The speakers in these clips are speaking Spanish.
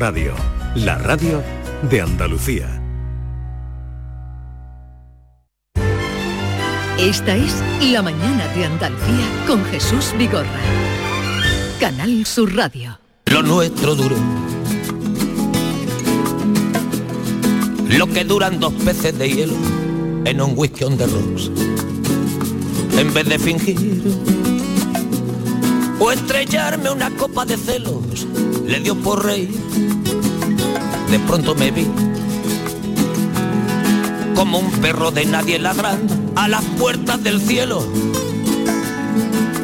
Radio, la radio de Andalucía. Esta es La mañana de Andalucía con Jesús Vigorra. Canal Sur Radio. Lo nuestro duro. Lo que duran dos peces de hielo en un whisky on the rocks. En vez de fingir o estrellarme una copa de celos, le dio por rey. De pronto me vi como un perro de nadie ladrando a las puertas del cielo.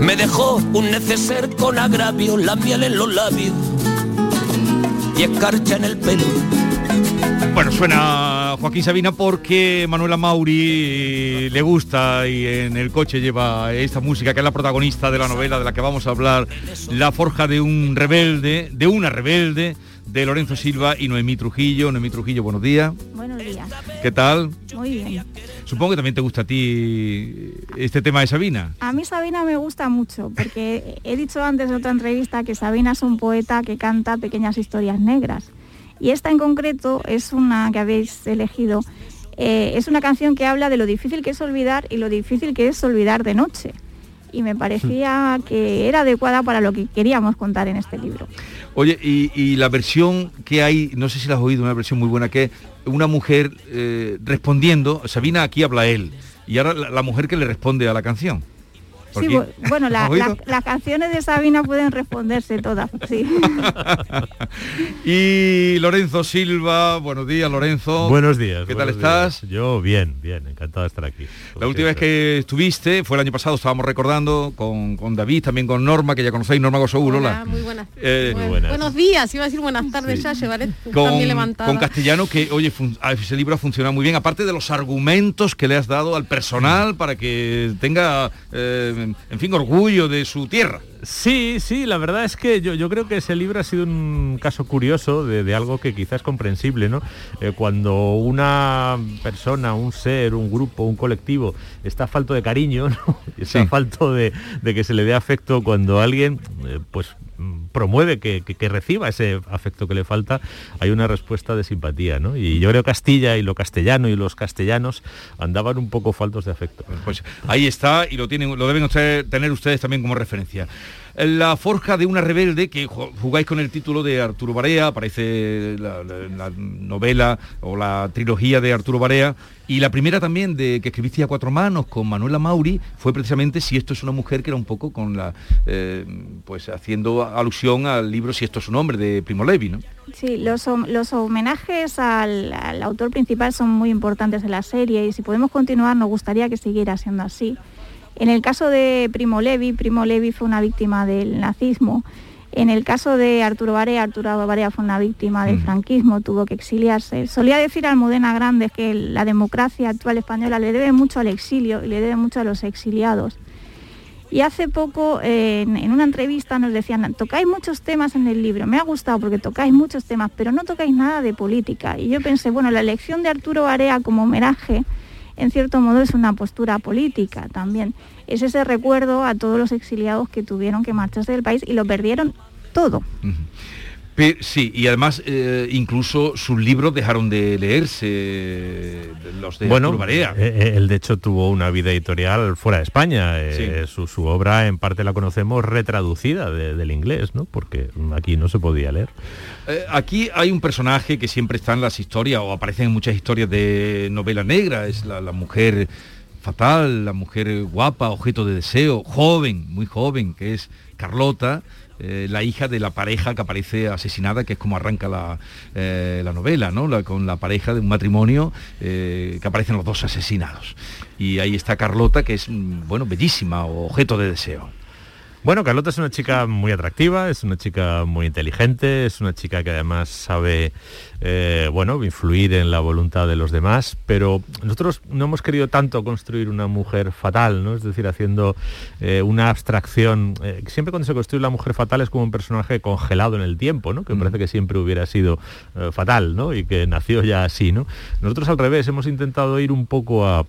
Me dejó un neceser con agravio, la miel en los labios y escarcha en el pelo. Bueno, suena Joaquín Sabina porque Manuela Mauri le gusta y en el coche lleva esta música que es la protagonista de la novela de la que vamos a hablar, La forja de un rebelde, de una rebelde, de Lorenzo Silva y Noemí Trujillo. Noemí Trujillo, buenos días. Buenos días. ¿Qué tal? Muy bien. Supongo que también te gusta a ti este tema de Sabina. A mí Sabina me gusta mucho porque he dicho antes en otra entrevista que Sabina es un poeta que canta pequeñas historias negras. Y esta en concreto es una que habéis elegido. eh, es una canción que habla de lo difícil que es olvidar y lo difícil que es olvidar de noche. Y me parecía que era adecuada para lo que queríamos contar en este libro. Oye, y, y la versión que hay, no sé si la has oído, una versión muy buena, que es una mujer eh, respondiendo, Sabina aquí habla él, y ahora la, la mujer que le responde a la canción. Sí, bueno, las canciones de Sabina pueden responderse todas, sí. y Lorenzo Silva, buenos días Lorenzo. Buenos días. ¿Qué tal estás? días. Yo bien, bien, encantado de estar aquí. La última vez que estuviste fue el año pasado, estábamos recordando con, con David, también con Norma, que ya conocéis, Norma Gosoul, Hola, hola. muy buenas. Eh, Bueno, Buenos días, iba a decir buenas tardes ya, llevaré también con, levantada. con castellano que, oye, ese libro ha funcionado muy bien, aparte de los argumentos que le has dado al personal para que tenga, eh, en fin, orgullo de su tierra. Sí, sí, la verdad es que yo, yo creo que ese libro ha sido un caso curioso de, de algo que quizás es comprensible, ¿no? Eh, cuando una persona, un ser, un grupo, un colectivo está falto de cariño, ¿no? está Sí. falto de, de que se le dé afecto cuando alguien, eh, pues promueve que, reciba ese afecto que le falta, hay una respuesta de simpatía, ¿no? Y yo creo Castilla y lo castellano y los castellanos andaban un poco faltos de afecto. Pues ahí está y lo tienen, lo deben tener ustedes también como referencia. La forja de una rebelde, que ju- jugáis con el título de Arturo Barea, aparece la- la novela o la trilogía de Arturo Barea, y la primera también de que escribiste a cuatro manos con Manuela Mauri fue precisamente Si esto es una mujer, que era un poco con la eh, pues haciendo alusión al libro Si esto es un hombre de Primo Levi, ¿no? Sí, los, los homenajes al, autor principal son muy importantes en la serie y si podemos continuar nos gustaría que siguiera siendo así. En el caso de Primo Levi, Primo Levi fue una víctima del nazismo. En el caso de Arturo Barea, Arturo Barea fue una víctima del Mm. franquismo, tuvo que exiliarse. Solía decir Almudena Grandes que la democracia actual española le debe mucho al exilio y le debe mucho a los exiliados. Y hace poco eh, en, en una entrevista nos decían, tocáis muchos temas en el libro, me ha gustado porque tocáis muchos temas, pero no tocáis nada de política. Y yo pensé, bueno, la elección de Arturo Barea como homenaje, en cierto modo, es una postura política también. Es ese recuerdo a todos los exiliados que tuvieron que marcharse del país y lo perdieron todo. Sí, y además eh, incluso sus libros dejaron de leerse, eh, los de bueno, Arturo Barea. eh, él de hecho tuvo una vida editorial fuera de España. eh, su, su obra en parte la conocemos retraducida de- del inglés, ¿no? Porque aquí no se podía leer. Eh, aquí hay un personaje que siempre está en las historias o aparece en muchas historias de novela negra, es la, la mujer fatal, la mujer guapa, objeto de deseo, joven, muy joven, que es Carlota, eh, la hija de la pareja que aparece asesinada, que es como arranca la, eh, la novela, ¿no? Con la pareja de un matrimonio eh, que aparecen los dos asesinados. Y ahí está Carlota, que es, mm, bueno, bellísima, objeto de deseo. Bueno, Carlota es una chica muy atractiva, es una chica muy inteligente, es una chica que además sabe, eh, bueno, influir en la voluntad de los demás, pero nosotros no hemos querido tanto construir una mujer fatal, ¿no? Es decir, haciendo eh, una abstracción. eh, siempre cuando se construye la mujer fatal es como un personaje congelado en el tiempo, ¿no? Que parece que siempre hubiera sido fatal, ¿no? Y que nació ya así, ¿no? Nosotros al revés hemos intentado ir un poco a,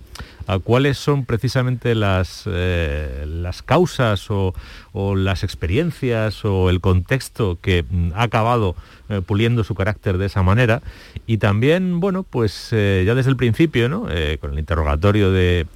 a cuáles son precisamente las, eh, las causas o, o las experiencias o el contexto que mm, ha acabado eh, puliendo su carácter de esa manera. Y también, bueno, pues eh, ya desde el principio, ¿no? Eh, con el interrogatorio de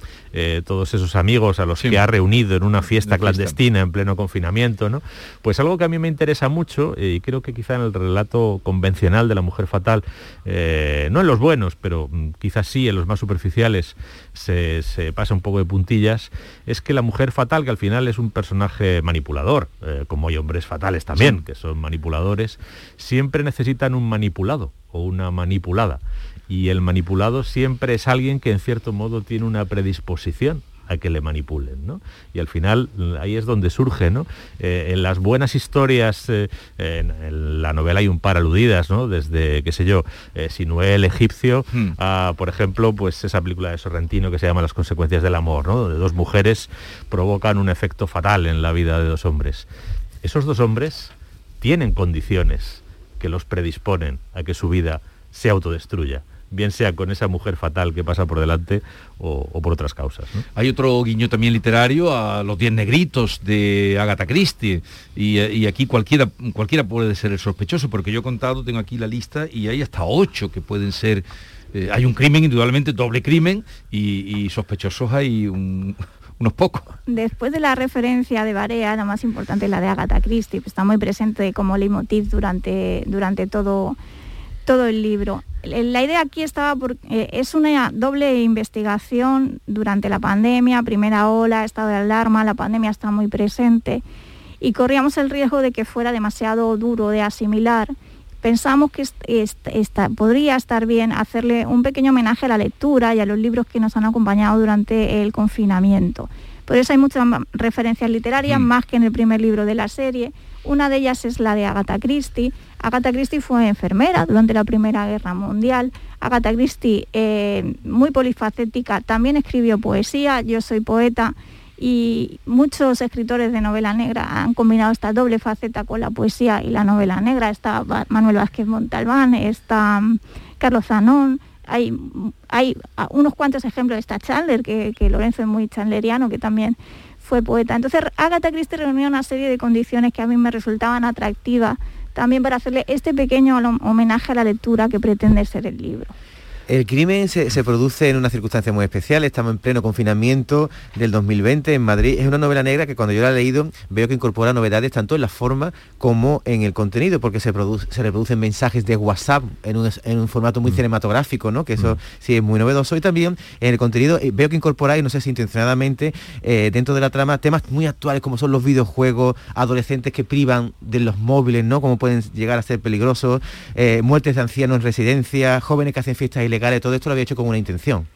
todos esos amigos a los que ha reunido en una fiesta clandestina en pleno confinamiento, ¿no? Pues algo que a mí me interesa mucho y creo que quizá en el relato convencional de la mujer fatal, no en los buenos, pero mm, quizás sí en los más superficiales, se, se, pasa un poco de puntillas, es que la mujer fatal, que al final es un personaje manipulador, como hay hombres fatales también, que son manipuladores, siempre necesitan un manipulado o una manipulada. Y el manipulado siempre es alguien que en cierto modo tiene una predisposición a que le manipulen, ¿no? Y al final ahí es donde surge, ¿no? Eh, en las buenas historias, eh, en, la novela hay un par aludidas, ¿no? Desde, qué sé yo, eh, Sinué el egipcio, hmm. a, por ejemplo, pues esa película de Sorrentino que se llama Las consecuencias del amor, ¿no? Donde dos mujeres provocan un efecto fatal en la vida de dos hombres. Esos dos hombres tienen condiciones que los predisponen a que su vida se autodestruya bien sea con esa mujer fatal que pasa por delante o, por otras causas. Hay otro guiño también literario a los diez negritos de Agatha Christie y, aquí cualquiera, cualquiera puede ser el sospechoso porque yo he contado, tengo aquí la lista y hay hasta ocho que pueden ser... Eh, hay un crimen, indudablemente, doble crimen y, y sospechosos hay un, unos pocos. Después de la referencia de Barea, la más importante es la de Agatha Christie, que está muy presente como leitmotiv durante, durante todo, todo el libro. La idea aquí estaba porque eh, es una doble investigación durante la pandemia, primera ola, estado de alarma, la pandemia está muy presente y corríamos el riesgo de que fuera demasiado duro de asimilar pensamos que podría estar bien hacerle un pequeño homenaje a la lectura y a los libros que nos han acompañado durante el confinamiento. Por eso hay muchas referencias literarias, mm. más que en el primer libro de la serie. Una de ellas es la de Agatha Christie. Agatha Christie fue enfermera durante la Primera Guerra Mundial. Agatha Christie, eh, muy polifacética, también escribió poesía. Yo soy poeta y muchos escritores de novela negra han combinado esta doble faceta con la poesía y la novela negra. Está Manuel Vázquez Montalbán, está mm, Carlos Zanón, hay, hay unos cuantos ejemplos, está Chandler, que, que Lorenzo es muy chandleriano, que también fue poeta. Entonces Agatha Christie reunió una serie de condiciones que a mí me resultaban atractivas también para hacerle este pequeño homenaje a la lectura que pretende ser el libro. El crimen se, produce en una circunstancia muy especial. Estamos en pleno confinamiento del 2020 en Madrid. Es una novela negra que cuando yo la he leído veo que incorpora novedades tanto en la forma como en el contenido, porque se, se reproducen mensajes de WhatsApp en un, formato muy mm. cinematográfico, ¿no? que eso mm. sí es muy novedoso. Y también en el contenido eh, veo que incorpora, y no sé si intencionadamente, eh, dentro de la trama, temas muy actuales como son los videojuegos, adolescentes que privan de los móviles, ¿no? como pueden llegar a ser peligrosos, eh, muertes de ancianos en residencia, jóvenes que hacen fiestas ilegales, todo esto lo había hecho con una intención.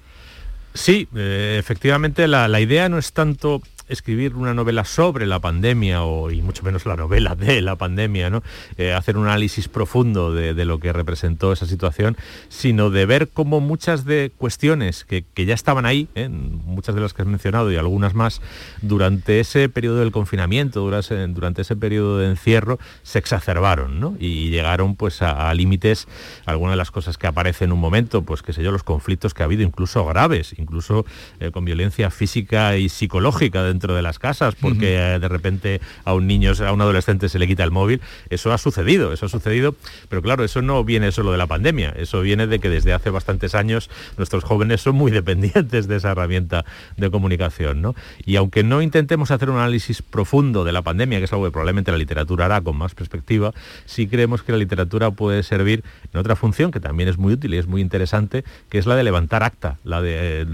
Sí, eh, efectivamente la, la, idea no es tanto escribir una novela sobre la pandemia o, y mucho menos la novela de la pandemia, ¿no? Eh, hacer un análisis profundo de, lo que representó esa situación, sino de ver cómo muchas de cuestiones que, ya estaban ahí, ¿eh? muchas de las que has mencionado y algunas más, durante ese periodo del confinamiento, durante, durante ese periodo de encierro, se exacerbaron ¿no? y llegaron pues a, límites, algunas de las cosas que aparecen en un momento, pues qué sé yo, los conflictos que ha habido, incluso graves, incluso eh, con violencia física y psicológica de las casas porque eh, de repente a un niño, a un adolescente se le quita el móvil. Eso ha sucedido, eso ha sucedido, pero claro, eso no viene solo de la pandemia, eso viene de que desde hace bastantes años nuestros jóvenes son muy dependientes de esa herramienta de comunicación. ¿no? Y aunque no intentemos hacer un análisis profundo de la pandemia, que es algo que probablemente la literatura hará con más perspectiva, sí creemos que la literatura puede servir en otra función que también es muy útil y es muy interesante, que es la de levantar acta, la de... Eh,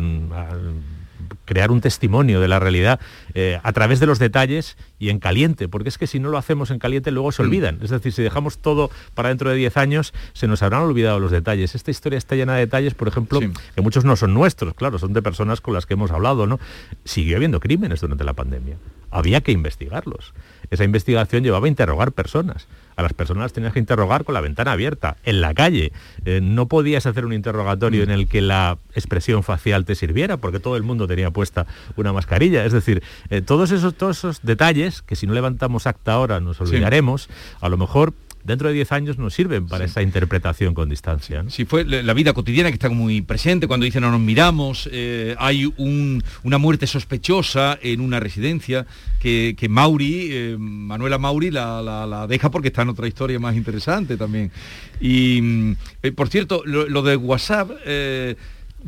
crear un testimonio de la realidad eh, a través de los detalles y en caliente, porque es que si no lo hacemos en caliente luego se mm. olvidan. Es decir, si dejamos todo para dentro de 10 años, se nos habrán olvidado los detalles. Esta historia está llena de detalles, por ejemplo, que muchos no son nuestros, claro, son de personas con las que hemos hablado, ¿no? Siguió habiendo crímenes durante la pandemia. Había que investigarlos. Esa investigación llevaba a interrogar personas. A las personas las tenías que interrogar con la ventana abierta, en la calle. Eh, no podías hacer un interrogatorio en el que la expresión facial te sirviera, porque todo el mundo tenía puesta una mascarilla. Es decir, eh, todos, esos, todos esos detalles, que si no levantamos acta ahora nos olvidaremos, a lo mejor dentro de 10 años nos sirven para esa interpretación con distancia. Si fue la vida cotidiana que está muy presente, cuando dicen no nos miramos, eh, hay una muerte sospechosa en una residencia que, Mauri, eh, Manuela Mauri, la, deja porque está en otra historia más interesante también. Y, mm, eh, por cierto, lo, de WhatsApp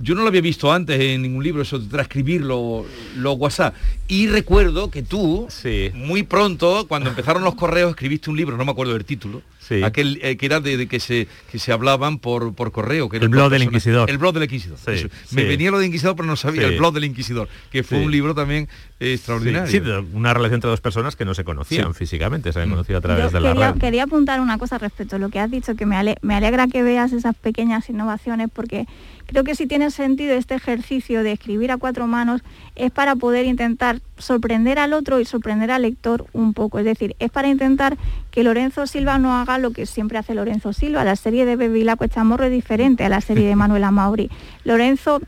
yo no lo había visto antes en ningún libro, eso de transcribir los WhatsApp. Y recuerdo que tú, muy pronto, cuando empezaron los correos, escribiste un libro, no me acuerdo del título, aquel eh, que era de, que, se, que se hablaban por, por correo. Que el blog del Inquisidor. El blog del Inquisidor. Me venía lo de Inquisidor, pero no sabía, el blog del Inquisidor, que fue un libro también extraordinario. Sí, una relación entre dos personas que no se conocían físicamente, se habían mm. conocido a través de la red. Quería apuntar una cosa respecto a lo que has dicho, que me, me alegra que veas esas pequeñas innovaciones, porque Creo que si tiene sentido este ejercicio de escribir a cuatro manos es para poder intentar sorprender al otro y sorprender al lector un poco. Es decir, es para intentar que Lorenzo Silva no haga lo que siempre hace Lorenzo Silva. La serie de Bevilacqua Chamorro es diferente a la serie de Manuela Mauri. Lorenzo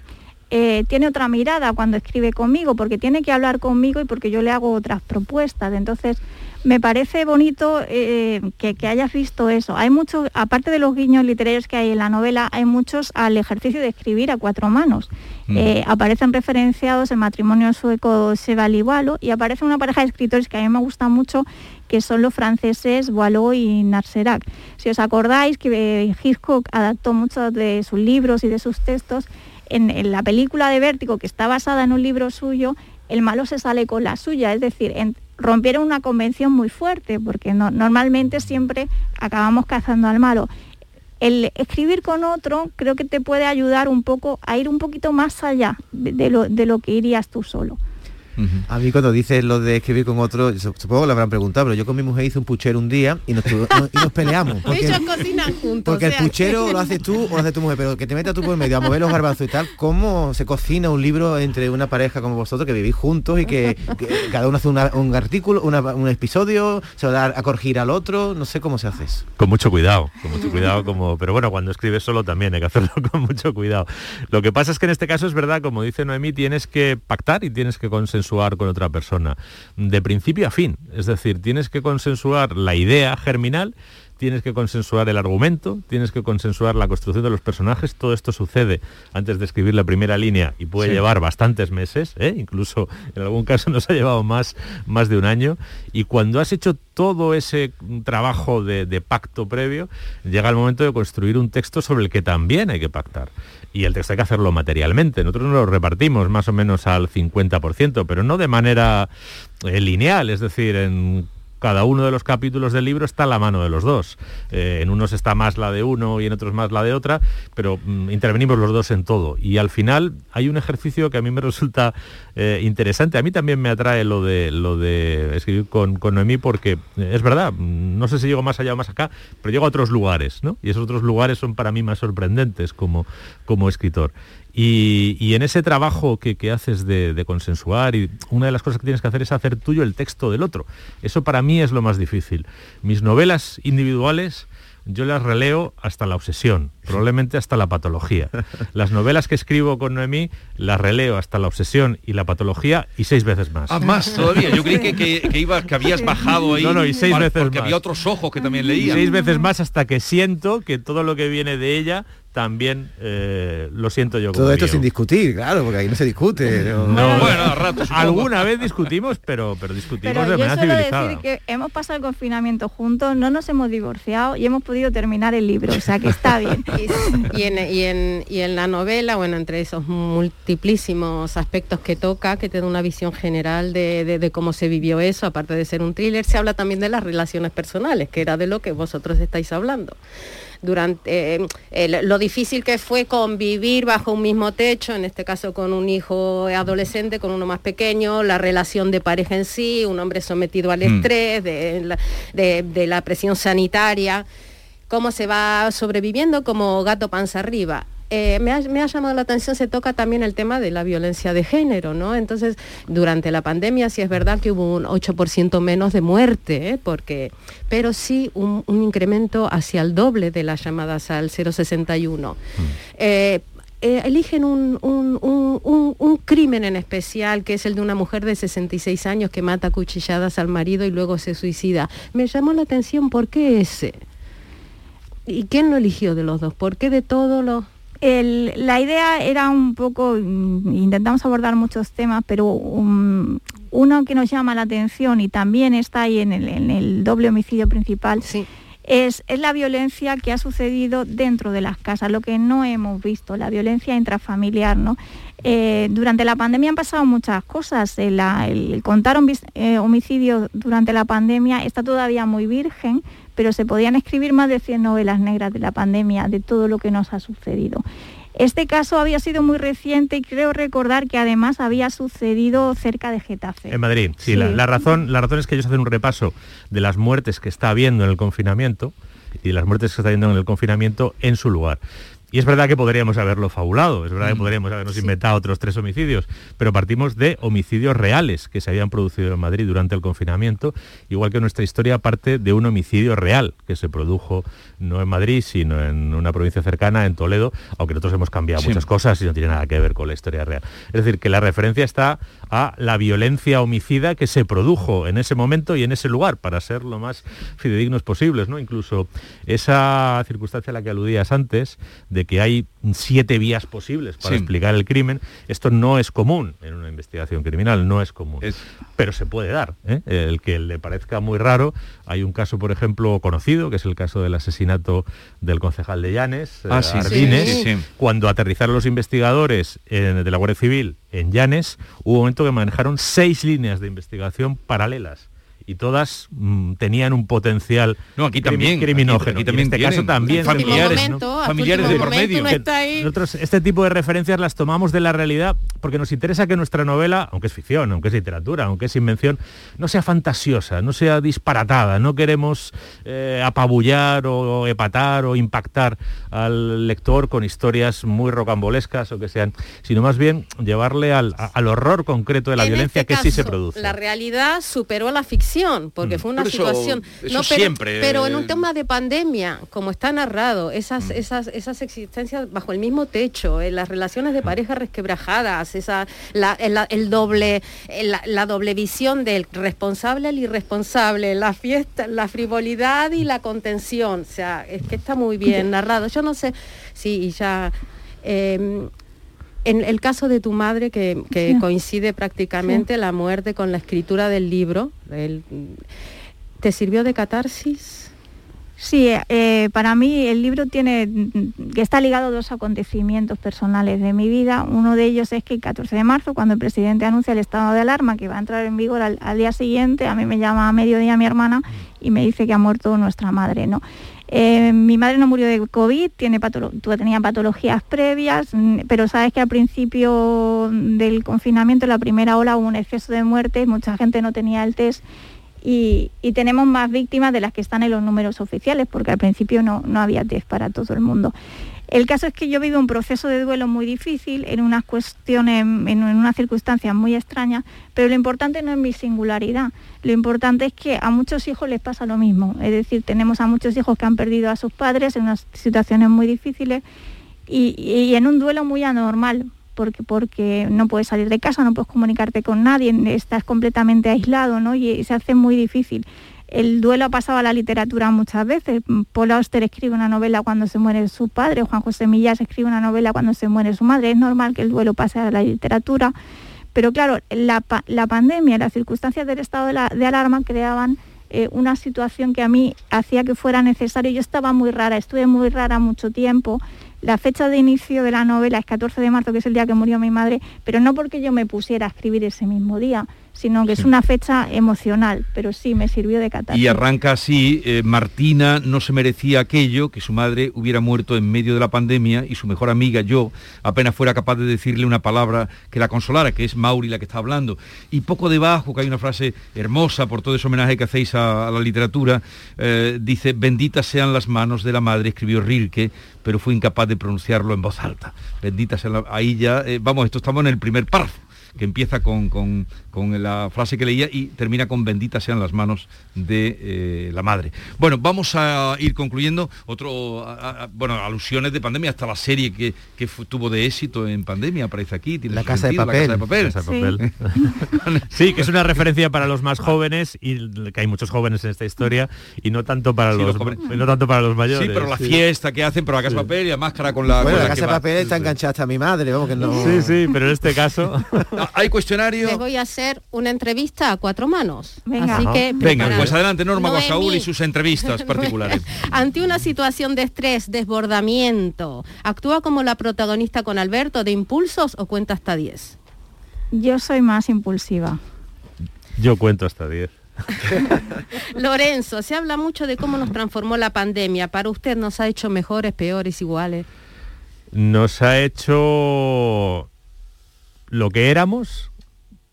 eh, tiene otra mirada cuando escribe conmigo, porque tiene que hablar conmigo y porque yo le hago otras propuestas. Entonces, me parece bonito eh, que, hayas visto eso. Hay muchos, aparte de los guiños literarios que hay en la novela, hay muchos al ejercicio de escribir a cuatro manos. Mm. Eh, aparecen referenciados el matrimonio sueco Sebali Boileau y aparece una pareja de escritores que a mí me gusta mucho, que son los franceses Boileau y Narserac. Si os acordáis que Hitchcock adaptó muchos de sus libros y de sus textos, en, la película de Vértigo, que está basada en un libro suyo, el malo se sale con la suya, es decir, rompieron una convención muy fuerte, porque normalmente siempre acabamos cazando al malo. El escribir con otro creo que te puede ayudar un poco a ir un poquito más allá de lo que irías tú solo. A mí cuando dices lo de escribir con otro, supongo que lo habrán preguntado, pero yo con mi mujer hice un puchero un día y nos, peleamos. Porque, Ellos cocinan juntos. Porque el puchero lo haces tú o lo haces tu mujer, pero que te metas tú por medio a mover los garbanzos y tal, ¿cómo se cocina un libro entre una pareja como vosotros que vivís juntos y que, cada uno hace un artículo, un episodio, se va a, dar a corregir al otro? No sé cómo se hace eso. Con mucho cuidado, con mucho cuidado, como, pero bueno, cuando escribes solo también hay que hacerlo con mucho cuidado. Lo que pasa es que en este caso es verdad, como dice Noemí, tienes que pactar y tienes que consensuar con otra persona, de principio a fin. Es decir, tienes que consensuar la idea germinal tienes que consensuar el argumento, tienes que consensuar la construcción de los personajes. Todo esto sucede antes de escribir la primera línea y puede llevar bastantes meses, ¿eh? incluso en algún caso nos ha llevado más, más de un año. Y cuando has hecho todo ese trabajo de, de pacto previo, llega el momento de construir un texto sobre el que también hay que pactar y el texto hay que hacerlo materialmente. Nosotros nos lo repartimos más o menos al 50%, pero no de manera eh, lineal, es decir, en cada uno de los capítulos del libro está a la mano de los dos. Eh, en unos está más la de uno y en otros más la de otra, pero mm, intervenimos los dos en todo. Y al final hay un ejercicio que a mí me resulta eh, interesante. A mí también me atrae lo de, lo de escribir con, con Noemí porque eh, es verdad, mm, no sé si llego más allá o más acá, pero llego a otros lugares, ¿no? Y esos otros lugares son para mí más sorprendentes como, como escritor. Y, en ese trabajo que, haces de, consensuar, y una de las cosas que tienes que hacer es hacer tuyo el texto del otro. Eso para mí es lo más difícil. Mis novelas individuales yo las releo hasta la obsesión, probablemente hasta la patología. Las novelas que escribo con Noemí las releo hasta la obsesión y la patología y seis veces más. Ah, más todavía. Yo creí que, que, que habías bajado ahí. No, no, y seis veces porque había otros ojos que también leían. seis veces más hasta que siento que todo lo que viene de ella también eh, lo siento yo. Todo esto sin discutir, claro, porque ahí no se discute. No, bueno, a ratos. Alguna vez discutimos, pero, pero discutimos de manera civilizada. decir que hemos pasado el confinamiento juntos, no nos hemos divorciado y hemos podido terminar el libro, o sea que está bien. y, en, y, en, la novela, bueno, entre esos multiplísimos aspectos que toca, que te da una visión general de, de cómo se vivió eso, aparte de ser un thriller, se habla también de las relaciones personales, que era de lo que vosotros estáis hablando durante eh, lo difícil que fue convivir bajo un mismo techo, en este caso con un hijo adolescente, con uno más pequeño, la relación de pareja en sí, un hombre sometido al mm. estrés, de la presión sanitaria, cómo se va sobreviviendo como gato panza arriba. Eh, me, ha, llamado la atención, se toca también el tema de la violencia de género, ¿no? Entonces, durante la pandemia sí es verdad que hubo un 8% menos de muerte, ¿eh? porque, pero sí un, incremento hacia el doble de las llamadas al 061. Mm. Eh, eligen un, un, crimen en especial, que es el de una mujer de 66 años que mata cuchilladas al marido y luego se suicida. Me llamó la atención, ¿por qué ese? ¿Y quién lo eligió de los dos? ¿Por qué de todos los...? La idea era un poco, mm, intentamos abordar muchos temas, pero uno que nos llama la atención y también está ahí en el, doble homicidio principal, es, es, la violencia que ha sucedido dentro de las casas, lo que no hemos visto, la violencia intrafamiliar. ¿no? Eh, durante la pandemia han pasado muchas cosas. El, contar un eh, homicidio durante la pandemia está todavía muy virgen, pero se podían escribir más de 100 novelas negras de la pandemia, de todo lo que nos ha sucedido. Este caso había sido muy reciente y creo recordar que además había sucedido cerca de Getafe. En Madrid, sí, La, razón, la razón es que ellos hacen un repaso de las muertes que está habiendo en el confinamiento y de las muertes que está habiendo en el confinamiento en su lugar. Y es verdad que podríamos haberlo fabulado, es verdad que mm. podríamos habernos inventado otros tres homicidios, pero partimos de homicidios reales que se habían producido en Madrid durante el confinamiento, igual que nuestra historia parte de un homicidio real que se produjo no en Madrid, sino en una provincia cercana, en Toledo, aunque nosotros hemos cambiado muchas cosas y no tiene nada que ver con la historia real. Es decir, que la referencia está a la violencia homicida que se produjo en ese momento y en ese lugar, para ser lo más fidedignos posibles, ¿no? Incluso esa circunstancia a la que aludías antes, de que hay siete vías posibles para explicar el crimen, esto no es común en una investigación criminal, no es común. Pero se puede dar. ¿eh? El que le parezca muy raro, hay un caso, por ejemplo, conocido, que es el caso del asesinato del concejal de Llanes, ah, eh, cuando aterrizaron los investigadores de la Guardia Civil en Llanes, hubo un momento que manejaron seis líneas de investigación paralelas y todas mm, tenían un potencial no, aquí también, criminógeno. Aquí, también en este caso también familiares, familiares de por medio. Nosotros este tipo de referencias las tomamos de la realidad porque nos interesa que nuestra novela, aunque es ficción, aunque es literatura, aunque es invención, no sea fantasiosa, no sea disparatada. No queremos eh, apabullar o epatar o impactar al lector con historias muy rocambolescas o que sean, sino más bien llevarle al, horror concreto de la violencia este que sí se produce. La realidad superó la ficción porque mm. fue una situación. no, pero, siempre. Pero en un tema de pandemia, como está narrado, esas, mm. esas, esas existencias bajo el mismo techo, eh, las relaciones de pareja resquebrajadas, esa, la, el, doble, la, doble visión del responsable al irresponsable, la fiesta, la frivolidad y la contención. O sea, es que está muy bien narrado. Yo no sé si ya. Em, en el caso de tu madre, que, coincide prácticamente la muerte con la escritura del libro, ¿te sirvió de catarsis? Sí, eh, para mí el libro tiene que está ligado a dos acontecimientos personales de mi vida. Uno de ellos es que el 14 de marzo, cuando el presidente anuncia el estado de alarma que va a entrar en vigor al, al día siguiente, a mí me llama a mediodía mi hermana y me dice que ha muerto nuestra madre, ¿no? Eh, mi madre no murió de COVID, tiene tenía patologías previas, mm, pero sabes que al principio del confinamiento, la primera ola, hubo un exceso de muertes, mucha gente no tenía el test y, tenemos más víctimas de las que están en los números oficiales, porque al principio no, no había test para todo el mundo. El caso es que yo vivo un proceso de duelo muy difícil, en unas cuestiones, en unas circunstancias muy extrañas, pero lo importante no es mi singularidad, lo importante es que a muchos hijos les pasa lo mismo, es decir, tenemos a muchos hijos que han perdido a sus padres en unas situaciones muy difíciles y, en un duelo muy anormal, porque, porque no puedes salir de casa, no puedes comunicarte con nadie, estás completamente aislado ¿no? y se hace muy difícil. El duelo ha pasado a la literatura muchas veces. Paul Auster escribe una novela cuando se muere su padre, Juan José Millás escribe una novela cuando se muere su madre. Es normal que el duelo pase a la literatura. Pero claro, la, pandemia, las circunstancias del estado de, alarma creaban eh, una situación que a mí hacía que fuera necesario. Yo estaba muy rara, estuve muy rara mucho tiempo. La fecha de inicio de la novela es 14 de marzo, que es el día que murió mi madre, pero no porque yo me pusiera a escribir ese mismo día, sino que es una fecha emocional, pero sí me sirvió de catarsis. Y arranca así, eh, Martina no se merecía aquello, que su madre hubiera muerto en medio de la pandemia y su mejor amiga, yo, apenas fuera capaz de decirle una palabra que la consolara, que es Mauri la que está hablando. Y poco debajo, que hay una frase hermosa por todo ese homenaje que hacéis a, la literatura, eh, dice, benditas sean las manos de la madre, escribió Rilke, pero fue incapaz de pronunciarlo en voz alta. Benditas sean las... Ahí ya, eh, vamos, esto estamos en el primer párrafo que empieza con, con, con la frase que leía y termina con benditas sean las manos de eh, la madre. Bueno, vamos a ir concluyendo otro, a- a- bueno, alusiones de pandemia, hasta la serie que, que tuvo de éxito en pandemia, aparece aquí, tiene La Casa de sentido, Papel. La Casa de Papel. Casa de papel. Sí, que es una referencia para los más jóvenes y que hay muchos jóvenes en esta historia y no tanto para Sí, los, los jóvenes. no tanto para los mayores. Sí, pero la sí. fiesta que hacen, pero la Casa de Papel y la máscara con la... Bueno, con la casa de va. papel está enganchada hasta mi madre, vamos que no. Sí, sí, pero en este caso Ah, Hay cuestionario... Voy a hacer una entrevista a cuatro manos. Venga. Así Ajá. que Venga, preparad. pues adelante Norma. Guasaúl y sus entrevistas particulares. Ante una situación de estrés, desbordamiento, ¿actúa como la protagonista con Alberto de impulsos o cuenta hasta 10? Yo soy más impulsiva. yo cuento hasta 10. Lorenzo, se habla mucho de cómo nos transformó la pandemia. ¿Para usted nos ha hecho mejores, peores, iguales? Nos ha hecho lo que éramos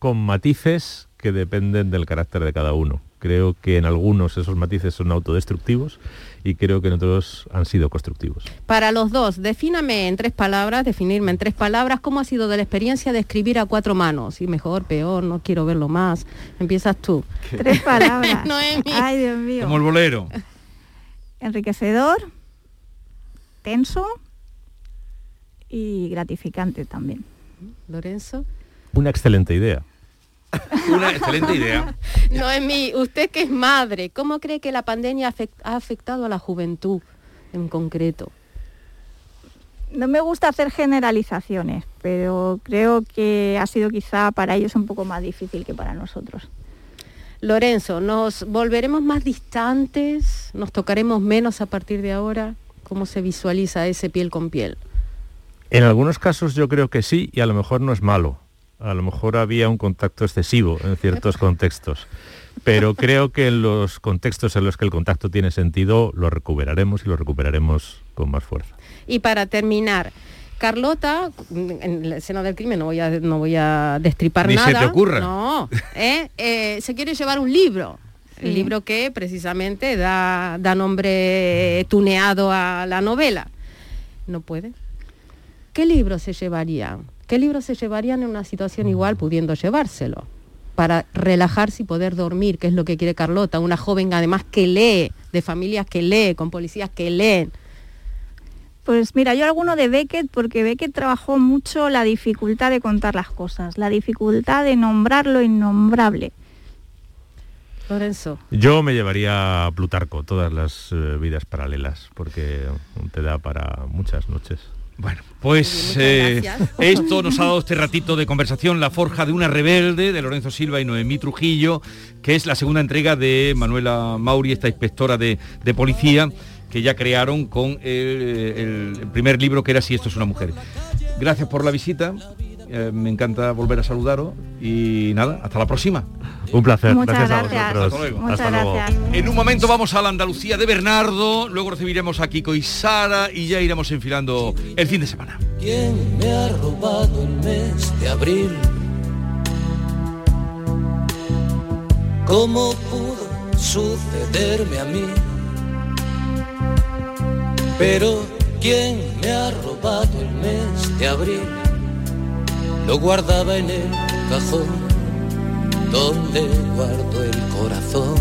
con matices que dependen del carácter de cada uno. Creo que en algunos esos matices son autodestructivos y creo que en otros han sido constructivos. Para los dos, defíname en tres palabras, definirme en tres palabras cómo ha sido de la experiencia de escribir a cuatro manos. Y mejor, peor, no quiero verlo más. Empiezas tú. Tres palabras. Noemí. Ay, Dios mío. Como el bolero. Enriquecedor, tenso y gratificante también. Lorenzo. Una excelente idea. Una excelente idea. Noemí, usted que es madre, ¿cómo cree que la pandemia ha afectado a la juventud en concreto? No me gusta hacer generalizaciones, pero creo que ha sido quizá para ellos un poco más difícil que para nosotros. Lorenzo, ¿nos volveremos más distantes? ¿Nos tocaremos menos a partir de ahora? ¿Cómo se visualiza ese piel con piel? En algunos casos yo creo que sí y a lo mejor no es malo. A lo mejor había un contacto excesivo en ciertos contextos. Pero creo que en los contextos en los que el contacto tiene sentido lo recuperaremos y lo recuperaremos con más fuerza. Y para terminar, Carlota, en la escena del crimen no voy a, no voy a destripar Ni se nada. te ocurra. No, ¿eh? Eh, se quiere llevar un libro. El Sí. libro que precisamente da, da nombre tuneado a la novela. No puede. ¿Qué libro se llevarían? ¿Qué libro se llevarían en una situación igual pudiendo llevárselo? Para relajarse y poder dormir, que es lo que quiere Carlota, una joven además que lee, de familias que lee, con policías que leen. Pues mira, yo alguno de Beckett, porque Beckett trabajó mucho la dificultad de contar las cosas, la dificultad de nombrar lo innombrable. Lorenzo. Yo me llevaría a Plutarco, todas las eh, vidas paralelas, porque te da para muchas noches. Bueno, pues eh, esto nos ha dado este ratito de conversación, La Forja de una Rebelde, de Lorenzo Silva y Noemí Trujillo, que es la segunda entrega de Manuela Mauri, esta inspectora de, de policía, que ya crearon con el primer libro que era Si esto es una mujer. Gracias por la visita, eh, me encanta volver a saludaros y nada, hasta la próxima. Un placer. Muchas gracias, gracias. a vosotros. Hasta luego. Muchas Hasta luego. gracias. En un momento vamos a la Andalucía de Bernardo, luego recibiremos a Kiko y Sara y ya iremos enfilando el fin de semana. ¿Quién me ha robado el mes de abril? ¿Cómo pudo sucederme a mí? Pero ¿quién me ha robado el mes de abril? Lo guardaba en el cajón donde guardo el corazón.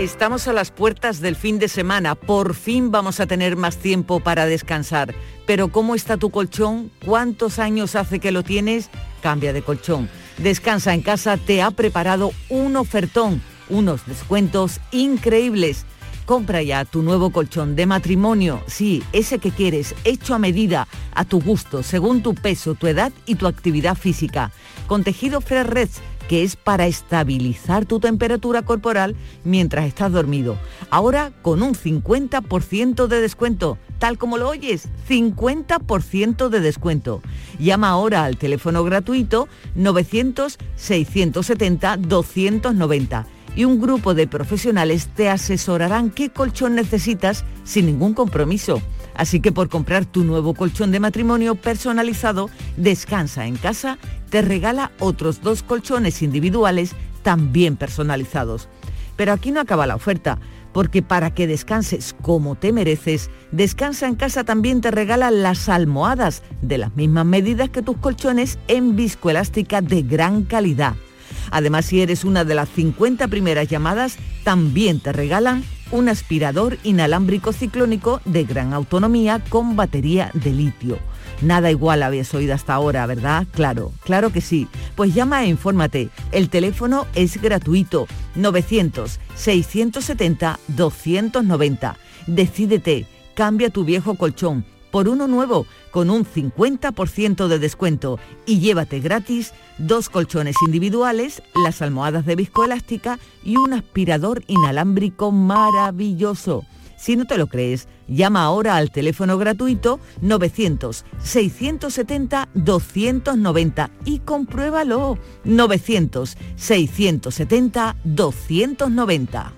Estamos a las puertas del fin de semana. Por fin vamos a tener más tiempo para descansar. Pero ¿cómo está tu colchón? ¿Cuántos años hace que lo tienes? Cambia de colchón. Descansa en casa te ha preparado un ofertón, unos descuentos increíbles. Compra ya tu nuevo colchón de matrimonio, sí, ese que quieres, hecho a medida, a tu gusto, según tu peso, tu edad y tu actividad física. Con tejido Fresh Reds, que es para estabilizar tu temperatura corporal mientras estás dormido. Ahora con un 50% de descuento, tal como lo oyes, 50% de descuento. Llama ahora al teléfono gratuito 900-670-290 y un grupo de profesionales te asesorarán qué colchón necesitas sin ningún compromiso. Así que por comprar tu nuevo colchón de matrimonio personalizado, Descansa en casa te regala otros dos colchones individuales también personalizados. Pero aquí no acaba la oferta, porque para que descanses como te mereces, Descansa en casa también te regala las almohadas de las mismas medidas que tus colchones en viscoelástica de gran calidad. Además, si eres una de las 50 primeras llamadas, también te regalan un aspirador inalámbrico ciclónico de gran autonomía con batería de litio. Nada igual habías oído hasta ahora, ¿verdad? Claro, claro que sí. Pues llama e infórmate. El teléfono es gratuito. 900-670-290. Decídete, cambia tu viejo colchón por uno nuevo con un 50% de descuento y llévate gratis dos colchones individuales, las almohadas de viscoelástica y un aspirador inalámbrico maravilloso. Si no te lo crees, llama ahora al teléfono gratuito 900-670-290 y compruébalo. 900-670-290.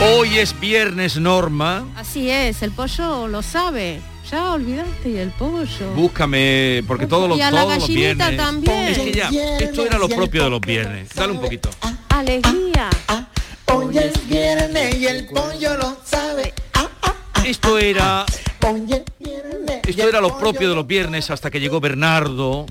Hoy es viernes, Norma. Así es, el pollo lo sabe. Ya olvidaste y el pollo. Búscame, porque todos los, y a la todos los gallinita viernes. también. Es que ya, esto era lo propio de los viernes. Dale un poquito. Alegría. Hoy es viernes y el pollo lo sabe. Esto era, esto era lo propio de los viernes hasta que llegó Bernardo.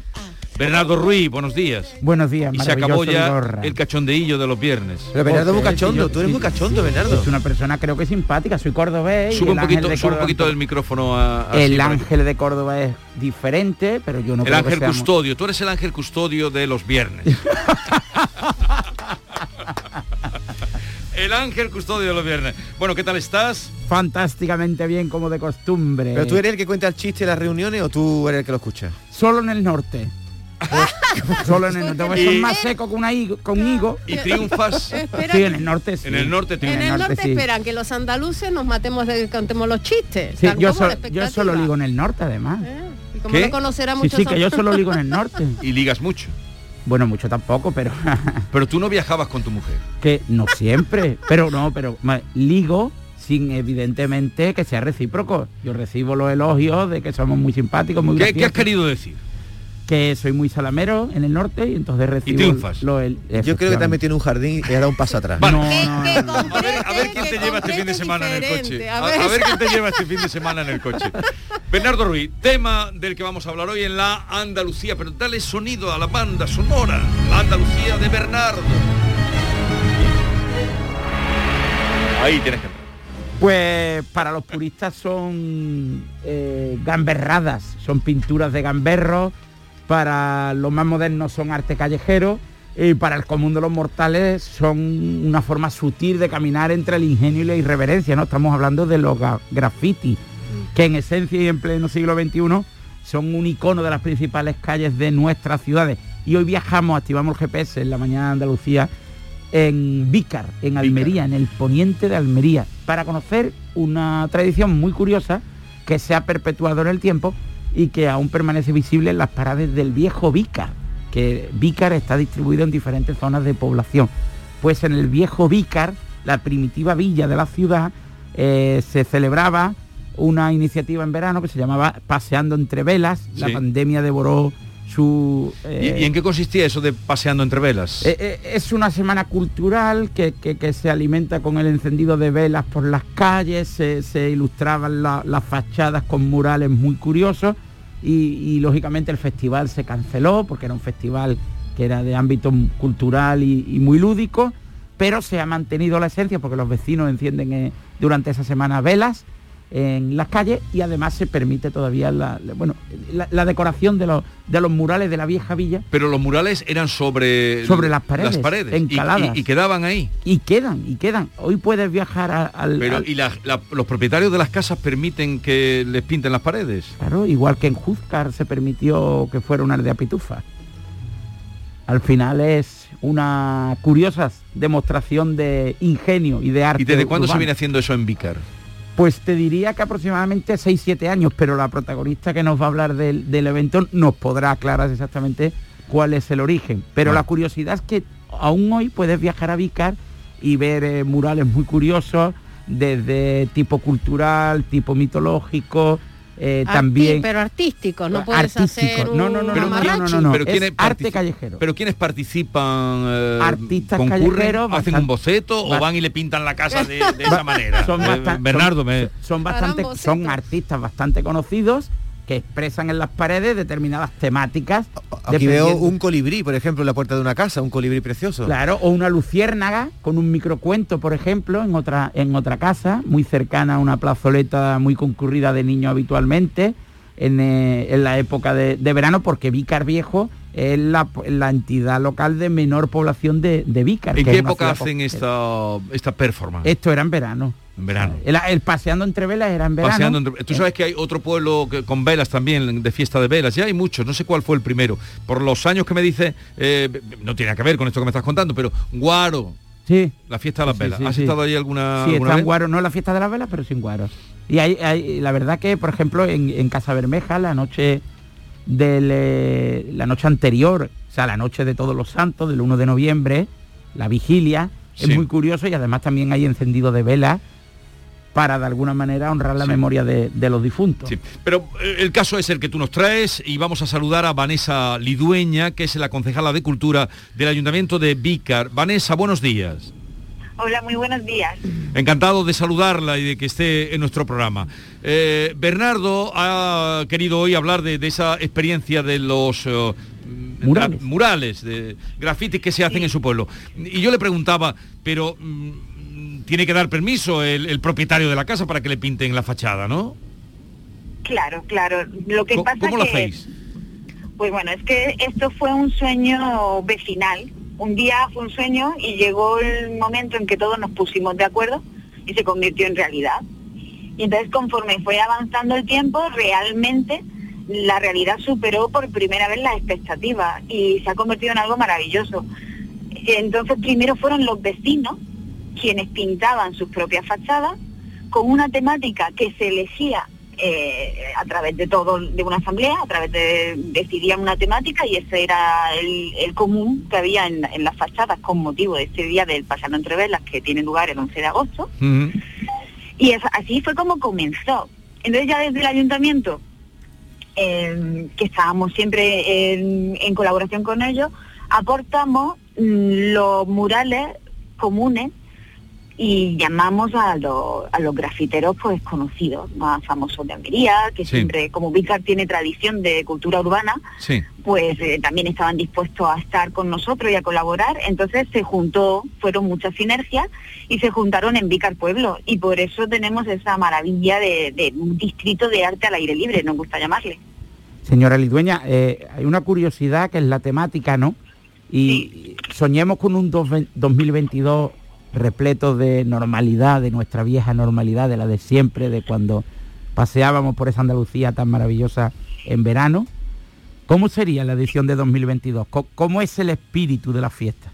Bernardo Ruiz, buenos días. Buenos días, Y se acabó ya Vigorra. el cachondeillo de los viernes. Pero Bernardo es muy cachondo, tú eres sí, muy cachondo, Bernardo. Es una persona creo que simpática, soy cordobés. y Sube un el ángel poquito, de sube un Córdoba- poquito del micrófono a, El que- ángel de Córdoba es diferente, pero yo no el creo que ángel seamos- custodio, tú eres el ángel custodio de los viernes. el ángel custodio de los viernes. Bueno, ¿qué tal estás? Fantásticamente bien, como de costumbre. ¿Pero tú eres el que cuenta el chiste en las reuniones o tú eres el que lo escucha? Solo en el norte. Solo en el norte, son más secos que una higo, con higo. ¿Y triunfas? Sí, en el norte sí. En el norte En triunfas. el norte sí. esperan que los andaluces nos matemos de que contemos los chistes. Sí, yo, so- solo ligo en el norte, además. ¿Eh? Y como ¿Qué? no conocerá Sí, mucho sí, que yo solo ligo en el norte. Y ligas mucho. Bueno, mucho tampoco, pero Pero tú no viajabas con tu mujer. que no siempre. Pero no, pero ligo sin evidentemente que sea recíproco. Yo recibo los elogios de que somos muy simpáticos, muy ¿Qué, qué has querido decir? Que soy muy salamero en el norte y entonces recibo triunfas. lo- el- Yo creo que te has metido en un jardín y has dado un paso atrás. No, no, no, no. A ver, a ver quién te lleva este fin de semana en el coche. A A, ver. a ver quién te lleva este fin de semana en el coche. Bernardo Ruiz, tema del que vamos a hablar hoy en la Andalucía, pero dale sonido a la banda sonora, la Andalucía de Bernardo. Ahí tienes que. Pues para los puristas son eh, gamberradas, son pinturas de gamberros, para los más modernos son arte callejero y para el común de los mortales son una forma sutil de caminar entre el ingenio y la irreverencia, ¿no? Estamos hablando de los graffiti, que en esencia y en pleno siglo XXI son un icono de las principales calles de nuestras ciudades. Y hoy viajamos, activamos el GPS en la mañana de Andalucía en Vícar, en Almería, en el poniente de Almería, para conocer una tradición muy curiosa que se ha perpetuado en el tiempo y que aún permanece visible en las paradas del viejo Vícar, que Vícar está distribuido en diferentes zonas de población. Pues en el viejo Vícar, la primitiva villa de la ciudad, eh, se celebraba una iniciativa en verano que se llamaba Paseando entre velas. La pandemia devoró su... ¿Y, eh, y en qué consistía eso de paseando entre velas? eh, eh, es una semana cultural que, que- que se alimenta con el encendido de velas por las calles, se, se ilustraban la- las fachadas con murales muy curiosos y, lógicamente el festival se canceló porque era un festival que era de ámbito cultural y, y muy lúdico, pero se ha mantenido la esencia porque los vecinos encienden eh, durante esa semana velas en las calles y además se permite todavía la, la- bueno, la, la decoración de los, de los murales de la vieja villa Pero los murales eran sobre sobre las paredes, las paredes encaladas. y, y quedaban ahí. y quedan, y quedan. Hoy puedes viajar a- al... Pero al- y la- los propietarios de las casas permiten que les pinten las paredes. Claro, igual que en Juzcar se permitió que fuera una aldea pitufa. Al final es una curiosa demostración de ingenio y de arte. ¿Y desde cuándo se urbano. viene haciendo eso en Vícar? Pues te diría que aproximadamente 6-7 años, pero la protagonista que nos va a hablar del, del evento nos podrá aclarar exactamente cuál es el origen. Pero Bueno. la curiosidad es que aún hoy puedes viajar a Vícar y ver eh, murales muy curiosos, desde tipo cultural, tipo mitológico, eh, Arti- también... pero artístico, no puedes artístico. hacer un No, no, no, Pero, no, no, no, no, pero es ¿quiénes arte callejero. Pero ¿quiénes participan? eh, Artistas callejeros, ¿Hacen bastante- un boceto o van y le pintan la casa de, de esa manera? Son Eh, Bernardo, son- me... son bastante son artistas bastante conocidos que expresan en las paredes determinadas temáticas Aquí veo un colibrí, por ejemplo, en la puerta de una casa, un colibrí precioso. claro o una luciérnaga con un microcuento por ejemplo en otra en otra casa muy cercana a una plazoleta muy concurrida de niños habitualmente en, eh, en la época de, de verano porque Vícar Viejo es la, la entidad local de menor población de, de Vícar ¿En qué época hacen esta, esta performance? esto era en verano en verano. el, el paseando entre velas era en verano Paseando entre- Tú sabes que hay otro pueblo que- con velas también, de fiesta de velas. Ya hay muchos, no sé cuál fue el primero. Por los años que me dice, eh, no tiene que ver con esto que me estás contando, pero Guaro, Sí. la fiesta de las Sí, velas. sí, ¿Has sí. estado ahí alguna, Sí, alguna está en? Guaro, no la fiesta de las velas, pero sin Guaros. Y hay, hay- la verdad que, por ejemplo, en, en Casa Bermeja, la noche del, eh, la noche anterior, o sea, la noche de todos los santos, del 1 de noviembre, la vigilia, Sí. es muy curioso y además también hay encendido de velas para de alguna manera honrar la Sí. memoria de, de los difuntos. Sí, pero eh, el caso es el que tú nos traes y vamos a saludar a Vanessa Lidueña, que es la concejala de Cultura del Ayuntamiento de Vícar. Vanessa, buenos días. Hola, muy buenos días. Encantado de saludarla y de que esté en nuestro programa. Eh, Bernardo ha querido hoy hablar de, de esa experiencia de los eh, Murales. gra- murales, de grafitis que se hacen en su pueblo. Y yo le preguntaba, pero mm, tiene que dar permiso el, el propietario de la casa para que le pinten la fachada, ¿no? Claro, claro. Lo que ¿Cómo, pasa cómo lo que, hacéis? pues bueno, es que esto fue un sueño vecinal. Un día fue un sueño y llegó el momento en que todos nos pusimos de acuerdo y se convirtió en realidad. Y entonces conforme fue avanzando el tiempo, realmente la realidad superó por primera vez las expectativas y se ha convertido en algo maravilloso. Entonces primero fueron los vecinos quienes pintaban sus propias fachadas con una temática que se elegía eh, a través de todo, de una asamblea, a través de, decidían una temática y ese era el, el común que había en, en las fachadas con motivo de este día del Pasando entre Velas que tiene lugar el 11 de agosto. Y es- así fue como comenzó. Entonces ya desde el ayuntamiento, eh, que estábamos siempre en, en colaboración con ellos, aportamos mm, los murales comunes y llamamos a, los- a los grafiteros pues conocidos, más famosos de Almería, que Sí. siempre, como Vícar tiene tradición de cultura urbana, Sí. pues eh, también estaban dispuestos a estar con nosotros y a colaborar. Entonces se juntó, fueron muchas sinergias y se juntaron en Vícar Pueblo. Y por eso tenemos esa maravilla de, de un distrito de arte al aire libre, nos gusta llamarle. Señora Lidueña, eh, hay una curiosidad que es la temática, ¿no? Y soñemos con un dos- 2022 repleto de normalidad, de nuestra vieja normalidad, de la de siempre, de cuando paseábamos por esa Andalucía tan maravillosa en verano. ¿Cómo sería la edición de 2022? Co- ¿Cómo es el espíritu de la fiesta?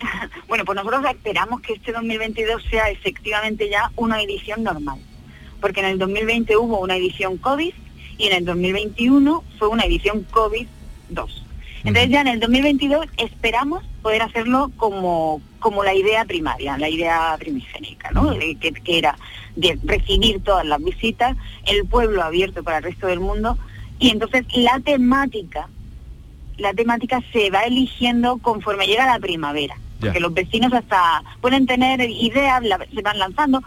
Bueno, pues nosotros esperamos que este 2022 sea efectivamente ya una edición normal, porque en el 2020 hubo una edición COVID y en el 2021 fue una edición COVID-2. Entonces ya en el 2022 esperamos poder hacerlo como, como la idea primaria, la idea primigénica, ¿no? Eh, Que, que era de recibir todas las visitas, el pueblo abierto para el resto del mundo y entonces la temática la temática se va eligiendo conforme llega la primavera. Porque los vecinos hasta pueden tener ideas, la- se van lanzando.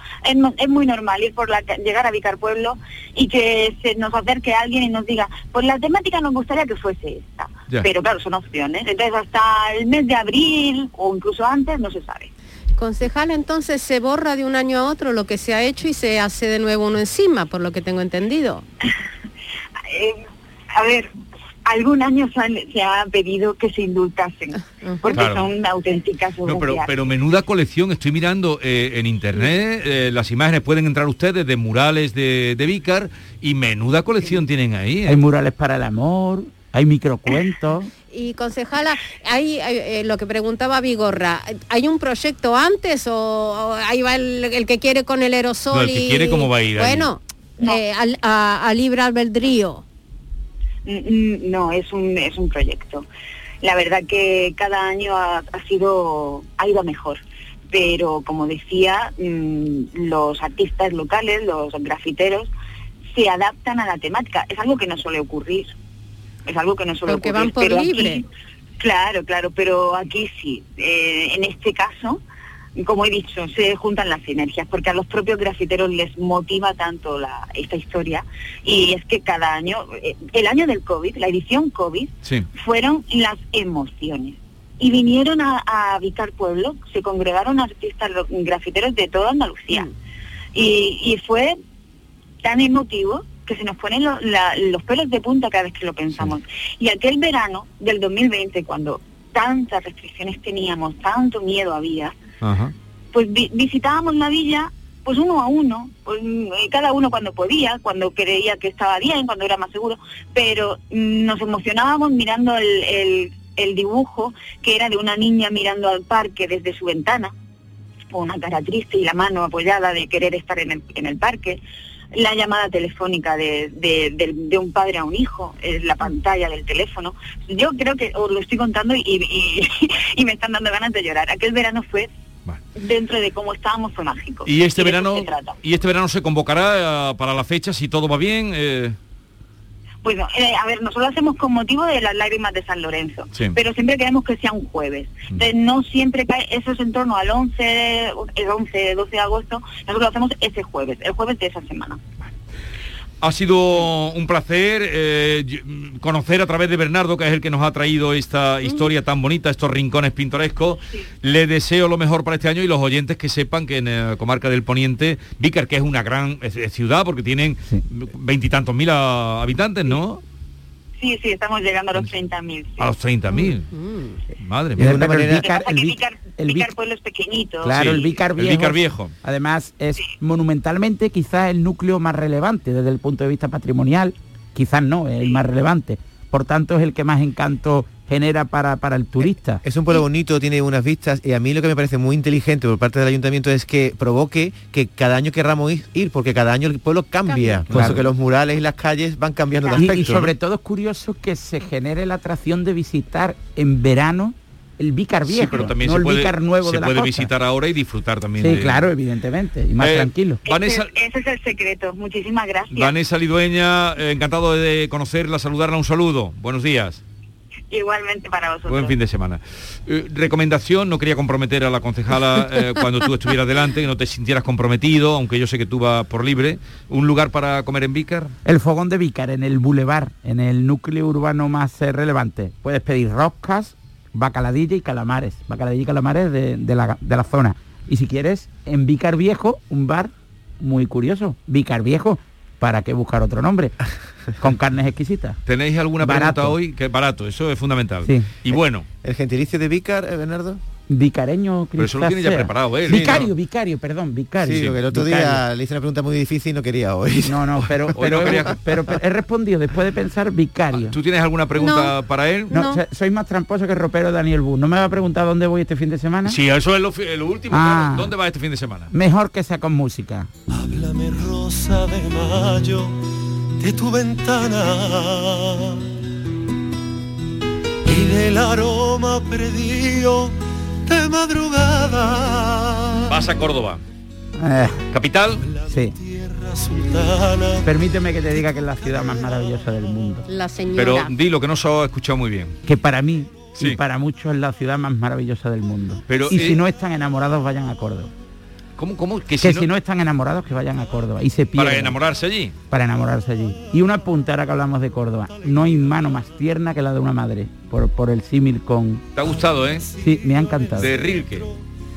Es, muy normal ir por la llegar a Vicar Pueblo y que se nos acerque alguien y nos diga, pues la temática nos gustaría que fuese esta. Ya. Pero claro, son opciones. Entonces hasta el mes de abril o incluso antes no se sabe. Concejal, entonces se borra de un año a otro lo que se ha hecho y se hace de nuevo uno encima, por lo que tengo entendido. Eh, a ver, algún año se, han- se ha pedido que se indultasen, porque Claro. son auténticas No, pero, pero menuda colección, estoy mirando eh, en internet, eh, las imágenes pueden entrar ustedes de murales de, de Vícar y menuda colección tienen ahí. ¿eh? Hay murales para el amor, hay microcuentos. Y concejala, hay, hay, eh, lo que preguntaba Vigorra, ¿hay un proyecto antes o, o ahí va el, el que quiere con el aerosol? No, el que y- quiere, ¿cómo va a ir? Bueno, eh, al- a, a libre albedrío. Mm, mm, No, es un, es un proyecto. La verdad que cada año ha, ha sido, ha ido mejor. Pero como decía, mm, los artistas locales, los grafiteros, se adaptan a la temática. Es algo que no suele ocurrir. Es algo que no suele Porque ocurrir. van por pero aquí- libre. claro, claro, pero aquí sí. Eh, en este caso, como he dicho, se juntan las sinergias, porque a los propios grafiteros les motiva tanto la, esta historia. Y es que cada año, eh, el año del COVID, la edición COVID, Sí. fueron las emociones. Y vinieron a, a Vicar Pueblo, se congregaron artistas grafiteros de toda Andalucía. Y, y fue tan emotivo que se nos ponen lo- la- los pelos de punta cada vez que lo pensamos. Y aquel verano del 2020, cuando tantas restricciones teníamos, tanto miedo había, Ajá. pues vi- visitábamos la villa pues uno a uno, pues, mm, cada uno cuando podía, cuando creía que estaba bien, cuando era más seguro, pero mm, nos emocionábamos mirando el, el- el dibujo que era de una niña mirando al parque desde su ventana, con una cara triste y la mano apoyada de querer estar en el, en el parque, la llamada telefónica de, de- de- de un padre a un hijo, en la pantalla del teléfono. Yo creo que os lo estoy contando y, y- y me están dando ganas de llorar. Aquel verano fue, dentro de cómo estábamos, fue mágico. Y este verano y este verano se convocará eh, para la fecha si todo va bien. eh, Bueno, eh, a ver, nosotros lo hacemos con motivo de las lágrimas de San Lorenzo, Sí. pero siempre queremos que sea un jueves. Entonces, no siempre cae, eso es en torno al 11, el 11, 12 de agosto, nosotros lo hacemos ese jueves, el jueves de esa semana. Ha sido un placer eh, mm, conocer a través de Bernardo, que es el que nos ha traído esta historia tan bonita, estos rincones pintorescos. Le deseo lo mejor para este año y los oyentes que sepan que en la comarca del Poniente, Vícar, que es una gran eh, ciudad, porque tienen veintitantos mil habitantes, ¿no? Sí, sí, estamos llegando a los 30.000. sí. A los 30.000. Madre Y mía. de alguna manera- el que Vic- Vícar, el Vícar Vic- Pueblo es pequeñito. Claro, el Vícar el Viejo. Vícar Viejo. Además, es monumentalmente quizás el núcleo más relevante desde el punto de vista patrimonial. Quizás no, es el más relevante. Por tanto, es el que más encanto genera para, para el turista. Es un pueblo bonito, tiene unas vistas y a mí lo que me parece muy inteligente por parte del ayuntamiento es que provoque que cada año querramos ir, porque cada año el pueblo cambia. Por Claro. eso que los murales y las calles van cambiando de Y, aspecto. y sobre ¿no? todo es curioso que se genere la atracción de visitar en verano el Vícar Viejo, Sí, pero también no se el puede, Vícar Nuevo se de la puede costa. visitar ahora y disfrutar también. Sí, de- claro, evidentemente, y más Eh, tranquilo. Vanessa, Ese, ese es el secreto. Muchísimas gracias. Vanessa Lidueña, eh, encantado de conocerla, saludarla, un saludo. Buenos días. Igualmente para vosotros. Buen fin de semana. Eh, recomendación, no quería comprometer a la concejala eh, cuando tú estuvieras delante, que no te sintieras comprometido, aunque yo sé que tú vas por libre. ¿Un lugar para comer en Vícar? El fogón de Vícar en el Boulevard, en el núcleo urbano más eh, relevante. Puedes pedir roscas, bacaladilla y calamares. Bacaladilla y calamares de, de la, de la zona. Y si quieres, en Vícar Viejo, un bar muy curioso. Vícar Viejo, ¿para qué buscar otro nombre? Con carnes exquisitas. ¿Tenéis alguna Barato. pregunta hoy? Que barato, eso es fundamental. Sí. Y bueno, ¿El gentilicio de Vícar, eh, Bernardo? Vicareño Pero eso lo tiene ya preparado, ¿eh? Vicario, No. vicario, perdón, vicario. Sí, lo que el otro Vicario. día le hice una pregunta muy difícil y no quería hoy. No, no, pero, pero, no quería- pero- pero he respondido después de pensar vicario. ¿Tú tienes alguna pregunta para él? No, so- soy más tramposo que el ropero Daniel Bu. ¿No me va a preguntar dónde voy este fin de semana? Sí, eso es lo, último. Ah. claro. ¿Dónde vas este fin de semana? Mejor que sea con música. Háblame rosa de mayo de tu ventana y del aroma perdido de madrugada. Vas a Córdoba. Eh, ¿Capital? sí. Sultana. Permíteme que te diga que es la ciudad más maravillosa del mundo. La señora. Pero di lo que no se ha escuchado muy bien. Que para mí Sí. y para muchos es la ciudad más maravillosa del mundo. Pero, y eh, si no están enamorados, vayan a Córdoba. ¿Cómo, cómo? Que Que, si si, no- están enamorados, que vayan a Córdoba. Y se pierdan. Para enamorarse allí. Para enamorarse allí. Y una punta, ahora que hablamos de Córdoba. No hay mano más tierna que la de una madre. Por, por el símil con... Te ha gustado, ¿eh? Sí, me ha encantado. De Rilke.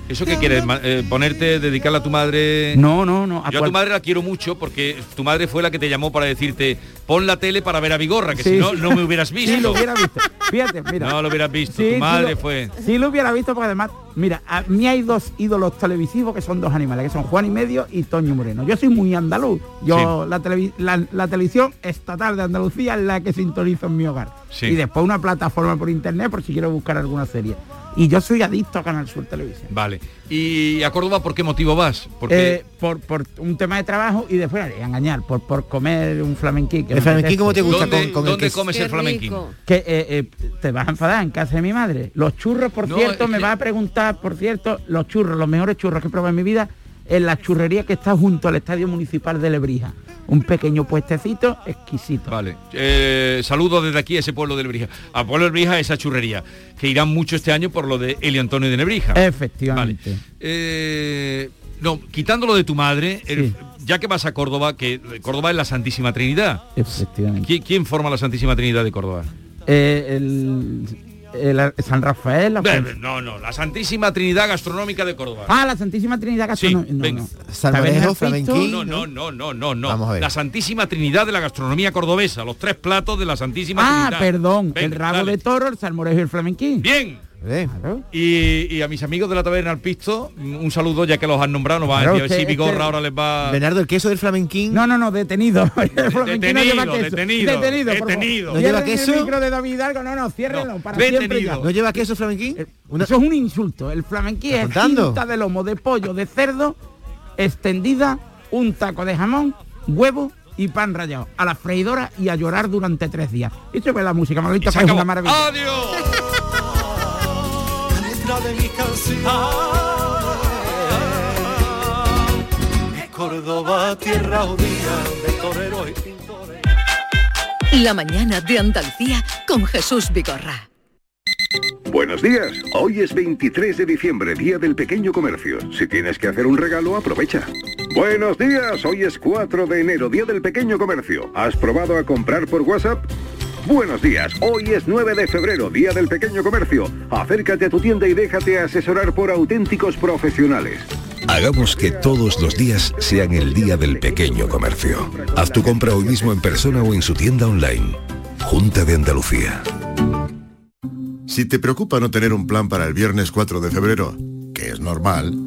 ¿Eso qué quieres? Eh, ¿Ponerte, dedicarla a tu madre? No, no, no. a Yo a tu madre la quiero mucho porque tu madre fue la que te llamó para decirte pon la tele para ver a Vigorra, que Sí, si no, sí. no me hubieras visto. Sí, lo hubiera visto. Fíjate, mira. No lo hubieras visto. Sí, tu madre lo- fue. Sí lo hubiera visto porque además, mira, a mí hay dos ídolos televisivos que son dos animales, que son Juan y Medio y Toño Moreno. Yo soy muy andaluz. Yo la, televi- la, la televisión estatal de Andalucía es la que sintonizo en mi hogar. Y después una plataforma por internet por si quiero buscar alguna serie. Y yo soy adicto a Canal Sur Televisión. Vale. ¿Y a Córdoba por qué motivo vas? Porque Eh, por, por un tema de trabajo y después a engañar, por, por comer un flamenquín. que ¿El me flamenquín cómo te gusta ¿Dónde, con, con el queso? comes el flamenquín? que eh, eh, te vas a enfadar en casa de mi madre. Los churros, por No, cierto, me que- va a preguntar, por cierto, los churros, los mejores churros que he probado en mi vida, en la churrería que está junto al Estadio Municipal de Lebrija. Un pequeño puestecito exquisito. Vale. Eh, saludos desde aquí a ese pueblo de Lebrija. A pueblo de Lebrija esa churrería, que irán mucho este año por lo de Elio Antonio de Nebrija. Efectivamente. Eh, no, quitándolo de tu madre, el- ya que vas a Córdoba, que Córdoba es la Santísima Trinidad. Efectivamente. ¿Qui- ¿Quién forma la Santísima Trinidad de Córdoba? Eh, el, el San Rafael. la Eh, No, no, la Santísima Trinidad Gastronómica de Córdoba. Ah, la Santísima Trinidad Sí, Gastronómica. no, venga. no. Salmorejo, Taberna flamenquín. No, no, no, no, no, no. Vamos a ver. La Santísima Trinidad de la gastronomía cordobesa, los tres platos de la Santísima Ah, Trinidad. perdón. Venga, el rabo dale. de toro, el salmorejo y el flamenquín. Bien. Eh, Claro. Y, y a mis amigos de la taberna al pisto, un saludo ya que los han nombrado, nos van a decir si este- este- ahora les va. Bernardo, el queso del flamenquín. No, no, no, detenido. El flamenquín no detenido, lleva queso. detenido, detenido, por detenido. ¿No lleva queso? El micro de David Hidalgo, no, no, ciérrenlo, No, para detenido. siempre ya. ¿No lleva queso flamenquín? Eh, Una- Eso es un insulto. El flamenquí es cinta de lomo de pollo, de cerdo, extendida, un taco de jamón, huevo y pan rallado. A la freidora y a llorar durante tres días. Y esto es la música, que es una maravilla. ¡Adiós! De mi canción. Es Córdoba, tierra judía, de toreros y pintores. La mañana de Andalucía con Jesús Vigorra. Buenos días. Hoy es 23 de diciembre, Día del Pequeño Comercio. Si tienes que hacer un regalo, aprovecha. Buenos días. Hoy es 4 de enero, Día del Pequeño Comercio. ¿Has probado a comprar por WhatsApp? Buenos días. Hoy es 9 de febrero, Día del Pequeño Comercio. Acércate a tu tienda y déjate asesorar por auténticos profesionales. Hagamos que todos los días sean el día del pequeño comercio. Haz tu compra hoy mismo en persona o en su tienda online. Junta de Andalucía. Si te preocupa no tener un plan para el viernes 4 de febrero, que es normal,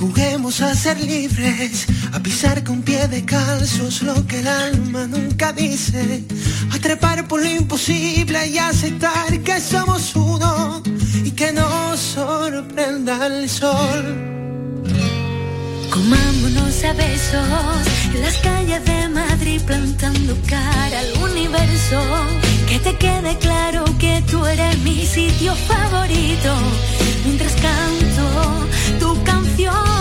Juguemos a ser libres, a pisar con pie de calzos lo que el alma nunca dice, a trepar por lo imposible y aceptar que somos uno y que nos sorprenda el sol. Comámonos a besos en las calles de Madrid plantando cara al universo. Que te quede claro que tú eres mi sitio favorito mientras canto tu canción.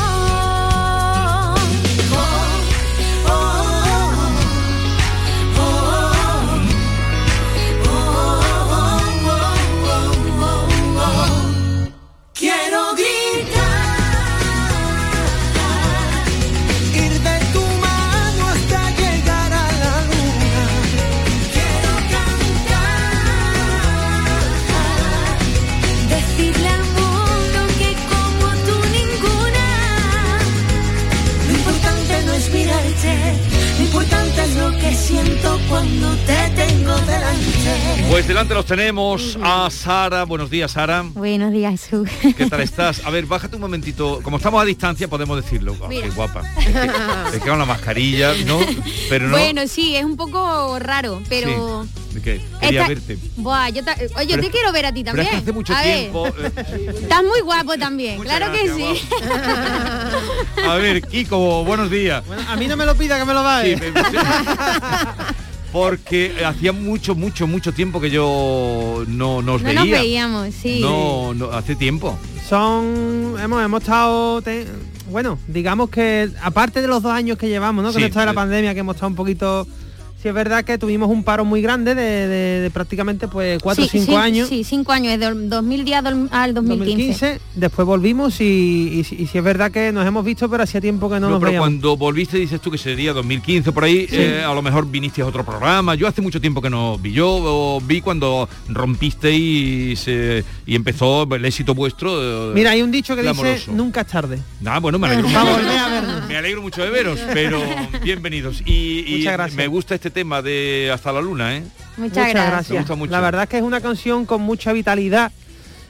Pues delante los tenemos a Sara. Buenos días, Sara. Buenos días, Jesús. ¿Qué tal estás? A ver, bájate un momentito. Como estamos a distancia, podemos decirlo. Oh, qué guapa. Es que, es que con la mascarilla, ¿no? Pero no. Bueno, sí, es un poco raro, pero... Quería Esta- verte. Buah, yo, ta- Oye, yo te quiero ver a ti Pero también. es que hace mucho a tiempo. eh, estás muy guapo también, claro que sí. a ver, Kiko, buenos días. A mí no me lo pida que me lo. Sí, me- Porque hacía mucho, mucho, mucho tiempo que yo no nos No veía. nos veíamos, sí. No, no, hace tiempo. Son, hemos, hemos estado, te- bueno, digamos que aparte de los dos años que llevamos, ¿no? Con Sí, esto de la eh. pandemia, que hemos estado un poquito, sí es verdad que tuvimos un paro muy grande de, de- de prácticamente pues cuatro o Sí, cinco sí, años. Sí, cinco años, el 2010 al al 2015. 2015, después volvimos y, y, y sí es verdad que nos hemos visto, pero hacía tiempo que no, No, nos pero veíamos. cuando volviste dices tú que sería 2015 por ahí, Sí. eh, a lo mejor viniste a otro programa. Yo hace mucho tiempo que no vi. Yo vi cuando rompiste y se y empezó el éxito vuestro. eh, Mira, hay un dicho que dice, nunca es tarde. Ah, bueno, me alegro mucho. a vernos. Me alegro mucho de veros, pero bienvenidos. Y, y Muchas gracias. me gusta este tema de Hasta la Luna, ¿eh? Muchas, gracias. Me gusta mucho. La verdad es que es una canción con mucha vitalidad.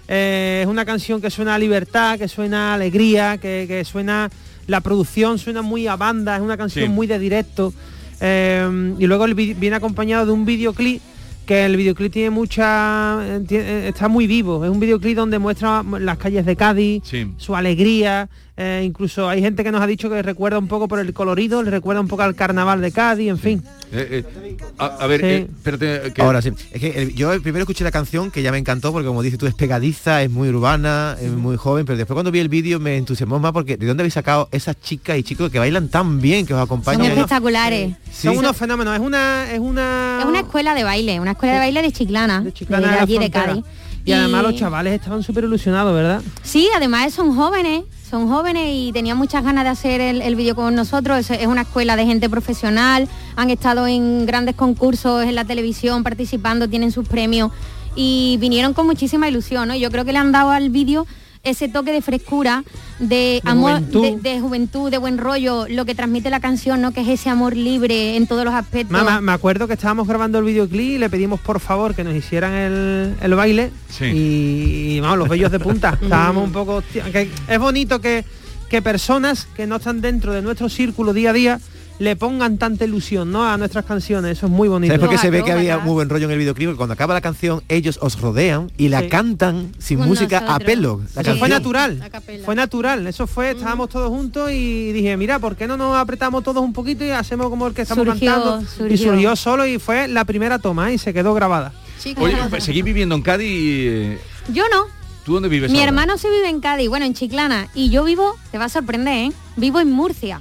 Eh, es una canción que suena a libertad, que suena a alegría, que, que suena... La producción suena muy a banda, es una canción Sí. muy de directo. Eh, y luego viene acompañado de un videoclip que el videoclip tiene mucha eh, tie- eh, está muy vivo es un videoclip donde muestra las calles de Cádiz Sí. su alegría eh, incluso hay gente que nos ha dicho que recuerda un poco por el colorido le recuerda un poco al carnaval de Cádiz en fin Eh, eh, a, a ver, Sí. eh, espérate, que- Ahora sí. Es que el- yo el primero escuché la canción que ya me encantó porque como dices tú es pegadiza, es muy urbana, es muy joven, pero después cuando vi el vídeo me entusiasmó más porque ¿de dónde habéis sacado esas chicas y chicos que bailan tan bien, que os Son acompañan? espectaculares. Sí. son unos fenómenos es una es una Es una escuela de baile, una escuela de baile de Chiclana, de, Chiclana de allí de. Cádiz. Y además los chavales estaban súper ilusionados verdad Sí, además son jóvenes, son jóvenes y tenían muchas ganas de hacer el, el vídeo con nosotros. Es, es una escuela de gente profesional, han estado en grandes concursos en la televisión participando, tienen sus premios y vinieron con muchísima ilusión, ¿no? Yo creo que le han dado al vídeo ese toque de frescura, de, amor, juventud. De, de juventud, de buen rollo, lo que transmite la canción, ¿no? Que es ese amor libre en todos los aspectos. Mamá, me acuerdo que estábamos grabando el videoclip y le pedimos por favor que nos hicieran el, el baile y, y, vamos, los bellos de punta. Estábamos un poco... hostia, que es bonito que, que personas que no están dentro de nuestro círculo día a día le pongan tanta ilusión ¿no? a nuestras canciones. Eso es muy bonito. ¿Sabes por qué se ve que había muy buen rollo en el videoclip? Porque Cuando acaba la canción, ellos os rodean y la Sí. cantan sin Con música a nosotros. pelo. La fue natural. Fue natural. Eso fue, estábamos todos juntos y dije, mira, ¿por qué no nos apretamos todos un poquito y hacemos como el que estamos Surgió, cantando? Y surgió. solo y fue la primera toma y se quedó grabada. Oye, pues, seguís viviendo en Cádiz. eh, Yo no. ¿Tú dónde vives Mi ahora? hermano se vive en Cádiz, bueno, en Chiclana, y yo vivo, te va a sorprender, ¿eh? Vivo en Murcia.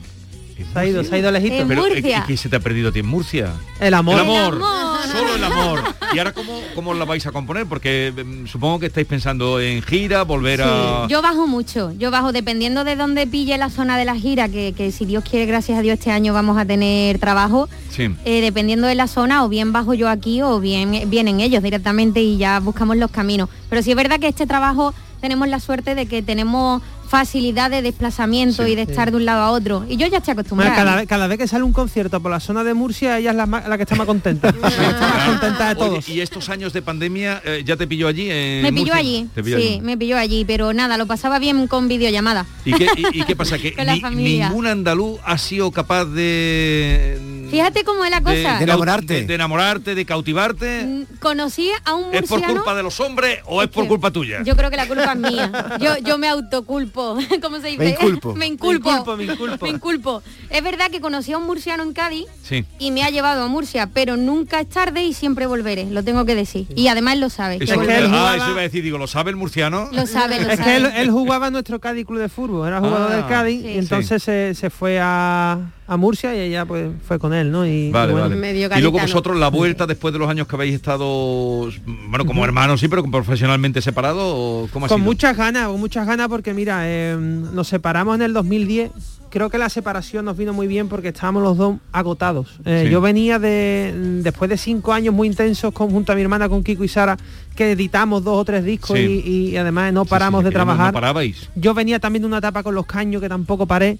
Se ha ido, se ha ido lejito. En Pero, Murcia. ¿qué se te ha perdido a ti en Murcia? El amor. El amor. El amor. Solo el amor. ¿Y ahora cómo, cómo la vais a componer? Porque mm, supongo que estáis pensando en gira, volver a... Yo bajo mucho, yo bajo dependiendo de dónde pille la zona de la gira, que, que si Dios quiere, gracias a Dios, este año vamos a tener trabajo. Sí. eh, dependiendo de la zona, o bien bajo yo aquí o bien vienen ellos directamente y ya buscamos los caminos. Pero sí es verdad que este trabajo tenemos la suerte de que tenemos facilidad de desplazamiento y de Sí. estar de un lado a otro. Y yo ya estoy Bueno, acostumbrada. cada, vez, cada vez que sale un concierto por la zona de Murcia, ella es la, que está más contenta. La que está más contenta de Oye, todos. ¿Y estos años de pandemia eh, ya te pilló allí? en me pilló Murcia? allí, Te pilló sí, allí. me pilló allí, pero nada, lo pasaba bien con videollamada. ¿Y qué, y- y qué pasa? Que ni- ningún andaluz ha sido capaz de, Fíjate cómo es la cosa. de enamorarte. De, enamorarte, de cautivarte. Mm, Conocí a un ¿Es por culpa de los hombres o es por culpa tuya? Yo creo que la culpa es mía. Yo, yo me autoculpo. ¿Cómo se dice? Me inculpo. me inculpo. Me inculpo, me inculpo. Me inculpo. Es verdad que conocí a un murciano en Cádiz Sí. y me ha llevado a Murcia, pero nunca es tarde y siempre volveré. Lo tengo que decir. Y además lo sabe. que ah, eso iba a decir, digo, ¿lo sabe el murciano? Lo sabe, lo Es sabe. que él, él jugaba en nuestro Cádiz Club de Fútbol, era jugador Ah, del Cádiz sí. y entonces se, se fue a, a Murcia y ella pues fue con él, ¿no? Y, Vale, y bueno. vale. Y luego vosotros la vuelta después de los años que habéis estado, bueno, como hermanos sí, pero profesionalmente separados, ¿o ¿cómo ha Con sido? muchas ganas, con muchas ganas porque mira, eh, nos separamos en el 2010. Creo que la separación nos vino muy bien porque estábamos los dos agotados. Eh, Sí. Yo venía de después de cinco años muy intensos con, junto a mi hermana, con Kiko y Sara, que editamos dos o tres discos Sí. y, y además no paramos de trabajar. No parabais. Yo venía también de una etapa con los caños que tampoco paré.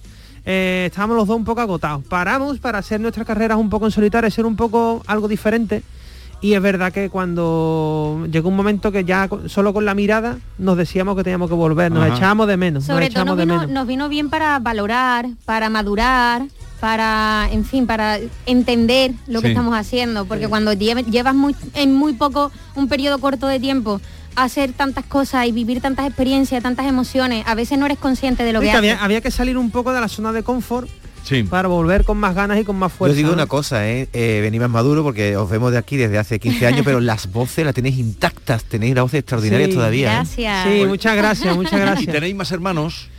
Eh, estábamos los dos un poco agotados. Paramos para hacer nuestras carreras un poco en solitario, ser un poco algo diferente. Y es verdad que cuando llegó un momento que ya solo con la mirada nos decíamos que teníamos que volver, nos Ajá. echábamos de menos, Sobre nos todo nos de vino, menos. nos vino bien para valorar, para madurar, para, en fin, para entender lo que estamos haciendo, porque cuando lle- llevas muy, en muy poco, un periodo corto de tiempo, hacer tantas cosas y vivir tantas experiencias, tantas emociones, a veces no eres consciente de lo Sí, que que haces. había, había que salir un poco de la zona de confort Sí. para volver con más ganas y con más Yo fuerza. os digo ¿no? una cosa, ¿eh? Eh, venís más maduro porque os vemos de aquí desde hace 15 años, pero las voces las tenéis intactas, tenéis las voces extraordinarias Sí, todavía. ¿eh? Gracias. Sí, muchas gracias, muchas ¿Y gracias. tenéis más hermanos?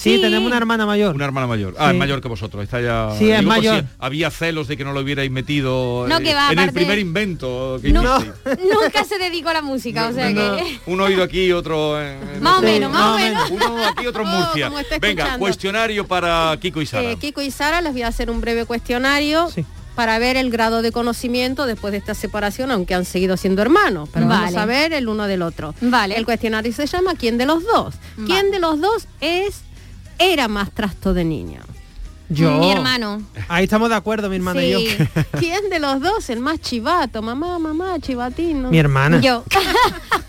Sí, tenemos una hermana mayor. Una hermana mayor. Ah, Sí. es mayor que vosotros. Está ya. Sí, es mayor. si había celos de que no lo hubierais metido No, eh, que va, en el primer invento que No. Nunca se dedicó a la música, o sea que... Un oído aquí, otro en, en Más o menos, más o menos. Uno aquí, otro en Murcia. Venga, escuchando. cuestionario para Kiko y Sara. Eh, Kiko y Sara les voy a hacer un breve cuestionario para ver el grado de conocimiento después de esta separación, aunque han seguido siendo hermanos, pero vamos Vale. a ver el uno del otro. Vale. El cuestionario se llama ¿Quién de los dos? ¿Quién de los dos es era más trasto de niño? Yo. Mi hermano. Ahí estamos de acuerdo, mi hermana y yo. Sí. ¿Quién de los dos el más chivato? Mamá, mamá, chivatín. ¿no? Mi hermana. Yo.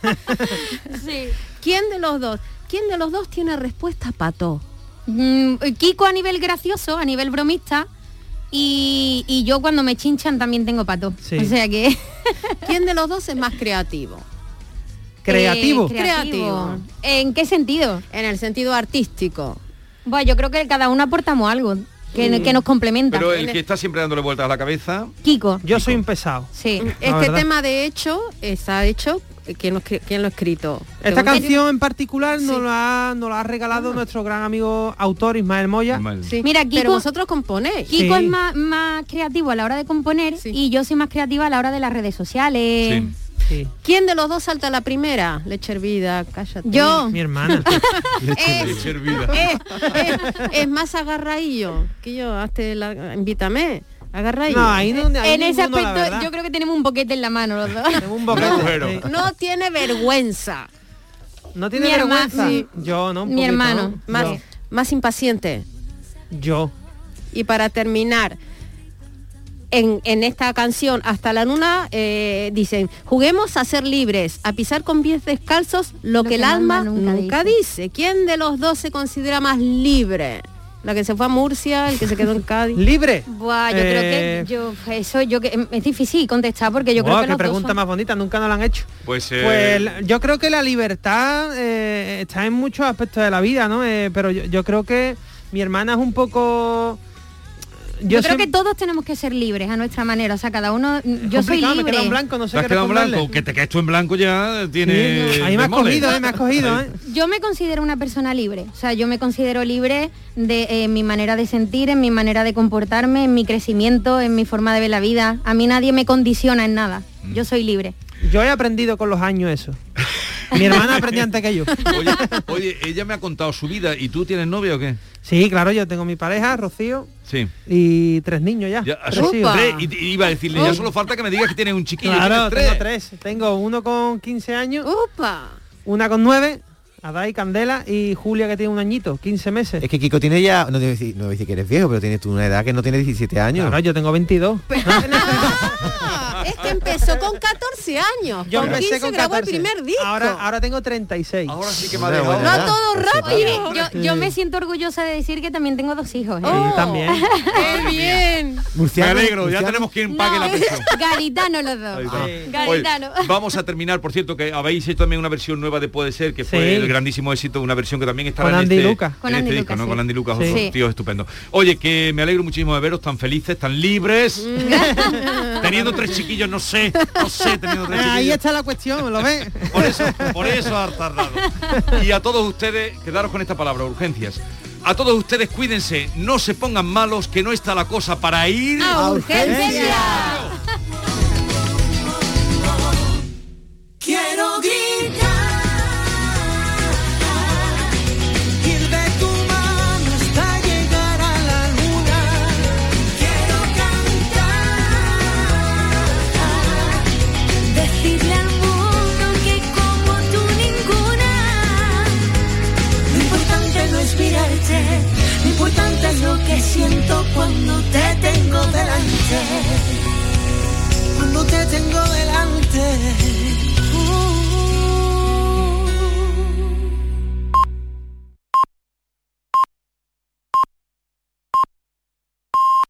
sí. ¿Quién de los dos? ¿Quién de los dos tiene respuesta pato? Mm, Kiko a nivel gracioso, a nivel bromista. Y, y yo cuando me chinchan también tengo pato. Sí. O sea que... ¿Quién de los dos es más creativo? ¿Creativo? Eh, creativo. ¿En qué sentido? En el sentido artístico. Bueno, yo creo que cada uno aportamos algo que, Mm. que nos complementa. Pero el que está siempre dándole vueltas a la cabeza. Kiko. Yo soy un pesado. Sí. Este tema de hecho está hecho ¿quién lo, quién lo ha escrito? Esta canción en particular nos, la ha, nos la ha regalado nuestro gran amigo autor Ismael Moya. Sí. Mira, Kiko, Pero vosotros componéis. Kiko Sí. es más, más creativo a la hora de componer y yo soy más creativa a la hora de las redes sociales. ¿Quién de los dos salta la primera? Leche hervida, cállate. Yo. Mi hermana. es, es, es- es más agarradillo que yo, hazte la, invítame, agarradillo. No, ahí no- ahí en ese la aspecto yo creo que tenemos un boquete en la mano los dos. un boquete. Sí. No tiene vergüenza. No tiene Mi vergüenza. sí. Yo, ¿no? Un Mi poquito, hermano. ¿no? Más, Yo. más impaciente. Yo. Y para terminar, en, en esta canción Hasta la Luna eh, dicen, juguemos a ser libres, a pisar con pies descalzos lo, que, el alma nunca, dice. ¿Quién de los dos se considera más libre? La que se fue a Murcia, el que se quedó en Cádiz. ¿Libre? Buah, yo creo Eh, que yo eso yo que es difícil contestar porque yo Buah, creo que qué los dos pregunta son- más bonita, nunca nos la han hecho. Pues, eh, Pues yo creo que la libertad eh, está en muchos aspectos de la vida, ¿no? Eh, pero yo, yo creo que mi hermana es un poco... Yo, creo que todos tenemos que ser libres a nuestra manera, o sea, cada uno yo soy me libre. queda en blanco, no sé Te has qué quedado en responderle. blanco, que te quedes tú en blanco ya tiene. Sí, ahí me has cogido, eh, me has cogido, ¿eh? Yo me considero una persona libre, o sea, yo me considero libre de eh, mi manera de sentir, en mi manera de comportarme, en mi crecimiento, en mi forma de ver la vida. A mí nadie me condiciona en nada. Mm. Yo soy libre. Yo he aprendido con los años eso. mi hermana aprendió antes que yo. Oye, oye, ella me ha contado su vida y tú tienes novia o qué? Sí, claro, yo tengo mi pareja, Rocío, Sí. y tres niños ya. Ya, tres tres, y, y iba a decirle, ya solo falta que me digas que tienes un chiquillo. Claro, tienes tengo tres. Tengo uno con 15 años, ¡Upa! una con 9, Adai Candela y Julia que tiene un añito, 15 meses. Es que Kiko tiene ya, no debo decir, no decir que eres viejo, pero tienes tú una edad que no tiene 17 años. Claro, yo tengo 22. Es que empezó con 14 años. Yo con empecé 15 con grabó 14. el primer disco. Ahora, ahora tengo 36. Ahora sí que me ha dejado. No todo rápido. Oye, yo, yo me siento orgullosa de decir que también tengo dos hijos. ¿eh? Oh, también. ¡Qué bien! Me alegro, ya tenemos quien pague la pensión. Garitano los dos. Está. Oye, vamos a terminar, por cierto, que habéis hecho también una versión nueva de Puede Ser, que fue Sí. el grandísimo éxito, una versión que también está Con en Andy este, Lucas. en Con este Andy disco, Lucas, ¿no? sí. Con Andy Lucas, Sí. otros Sí. tíos estupendos. Oye, que me alegro muchísimo de veros tan felices, tan libres, teniendo tres chiquillos, no sé, no sé, teniendo tres Ahí chiquillos. está la cuestión, ¿lo ves? Por eso, por eso ha tardado. Y a todos ustedes, quedaros con esta palabra, urgencias. A todos ustedes cuídense, no se pongan malos, que no está la cosa para ir ¡A urgencias! siento cuando te tengo delante. Cuando te tengo delante.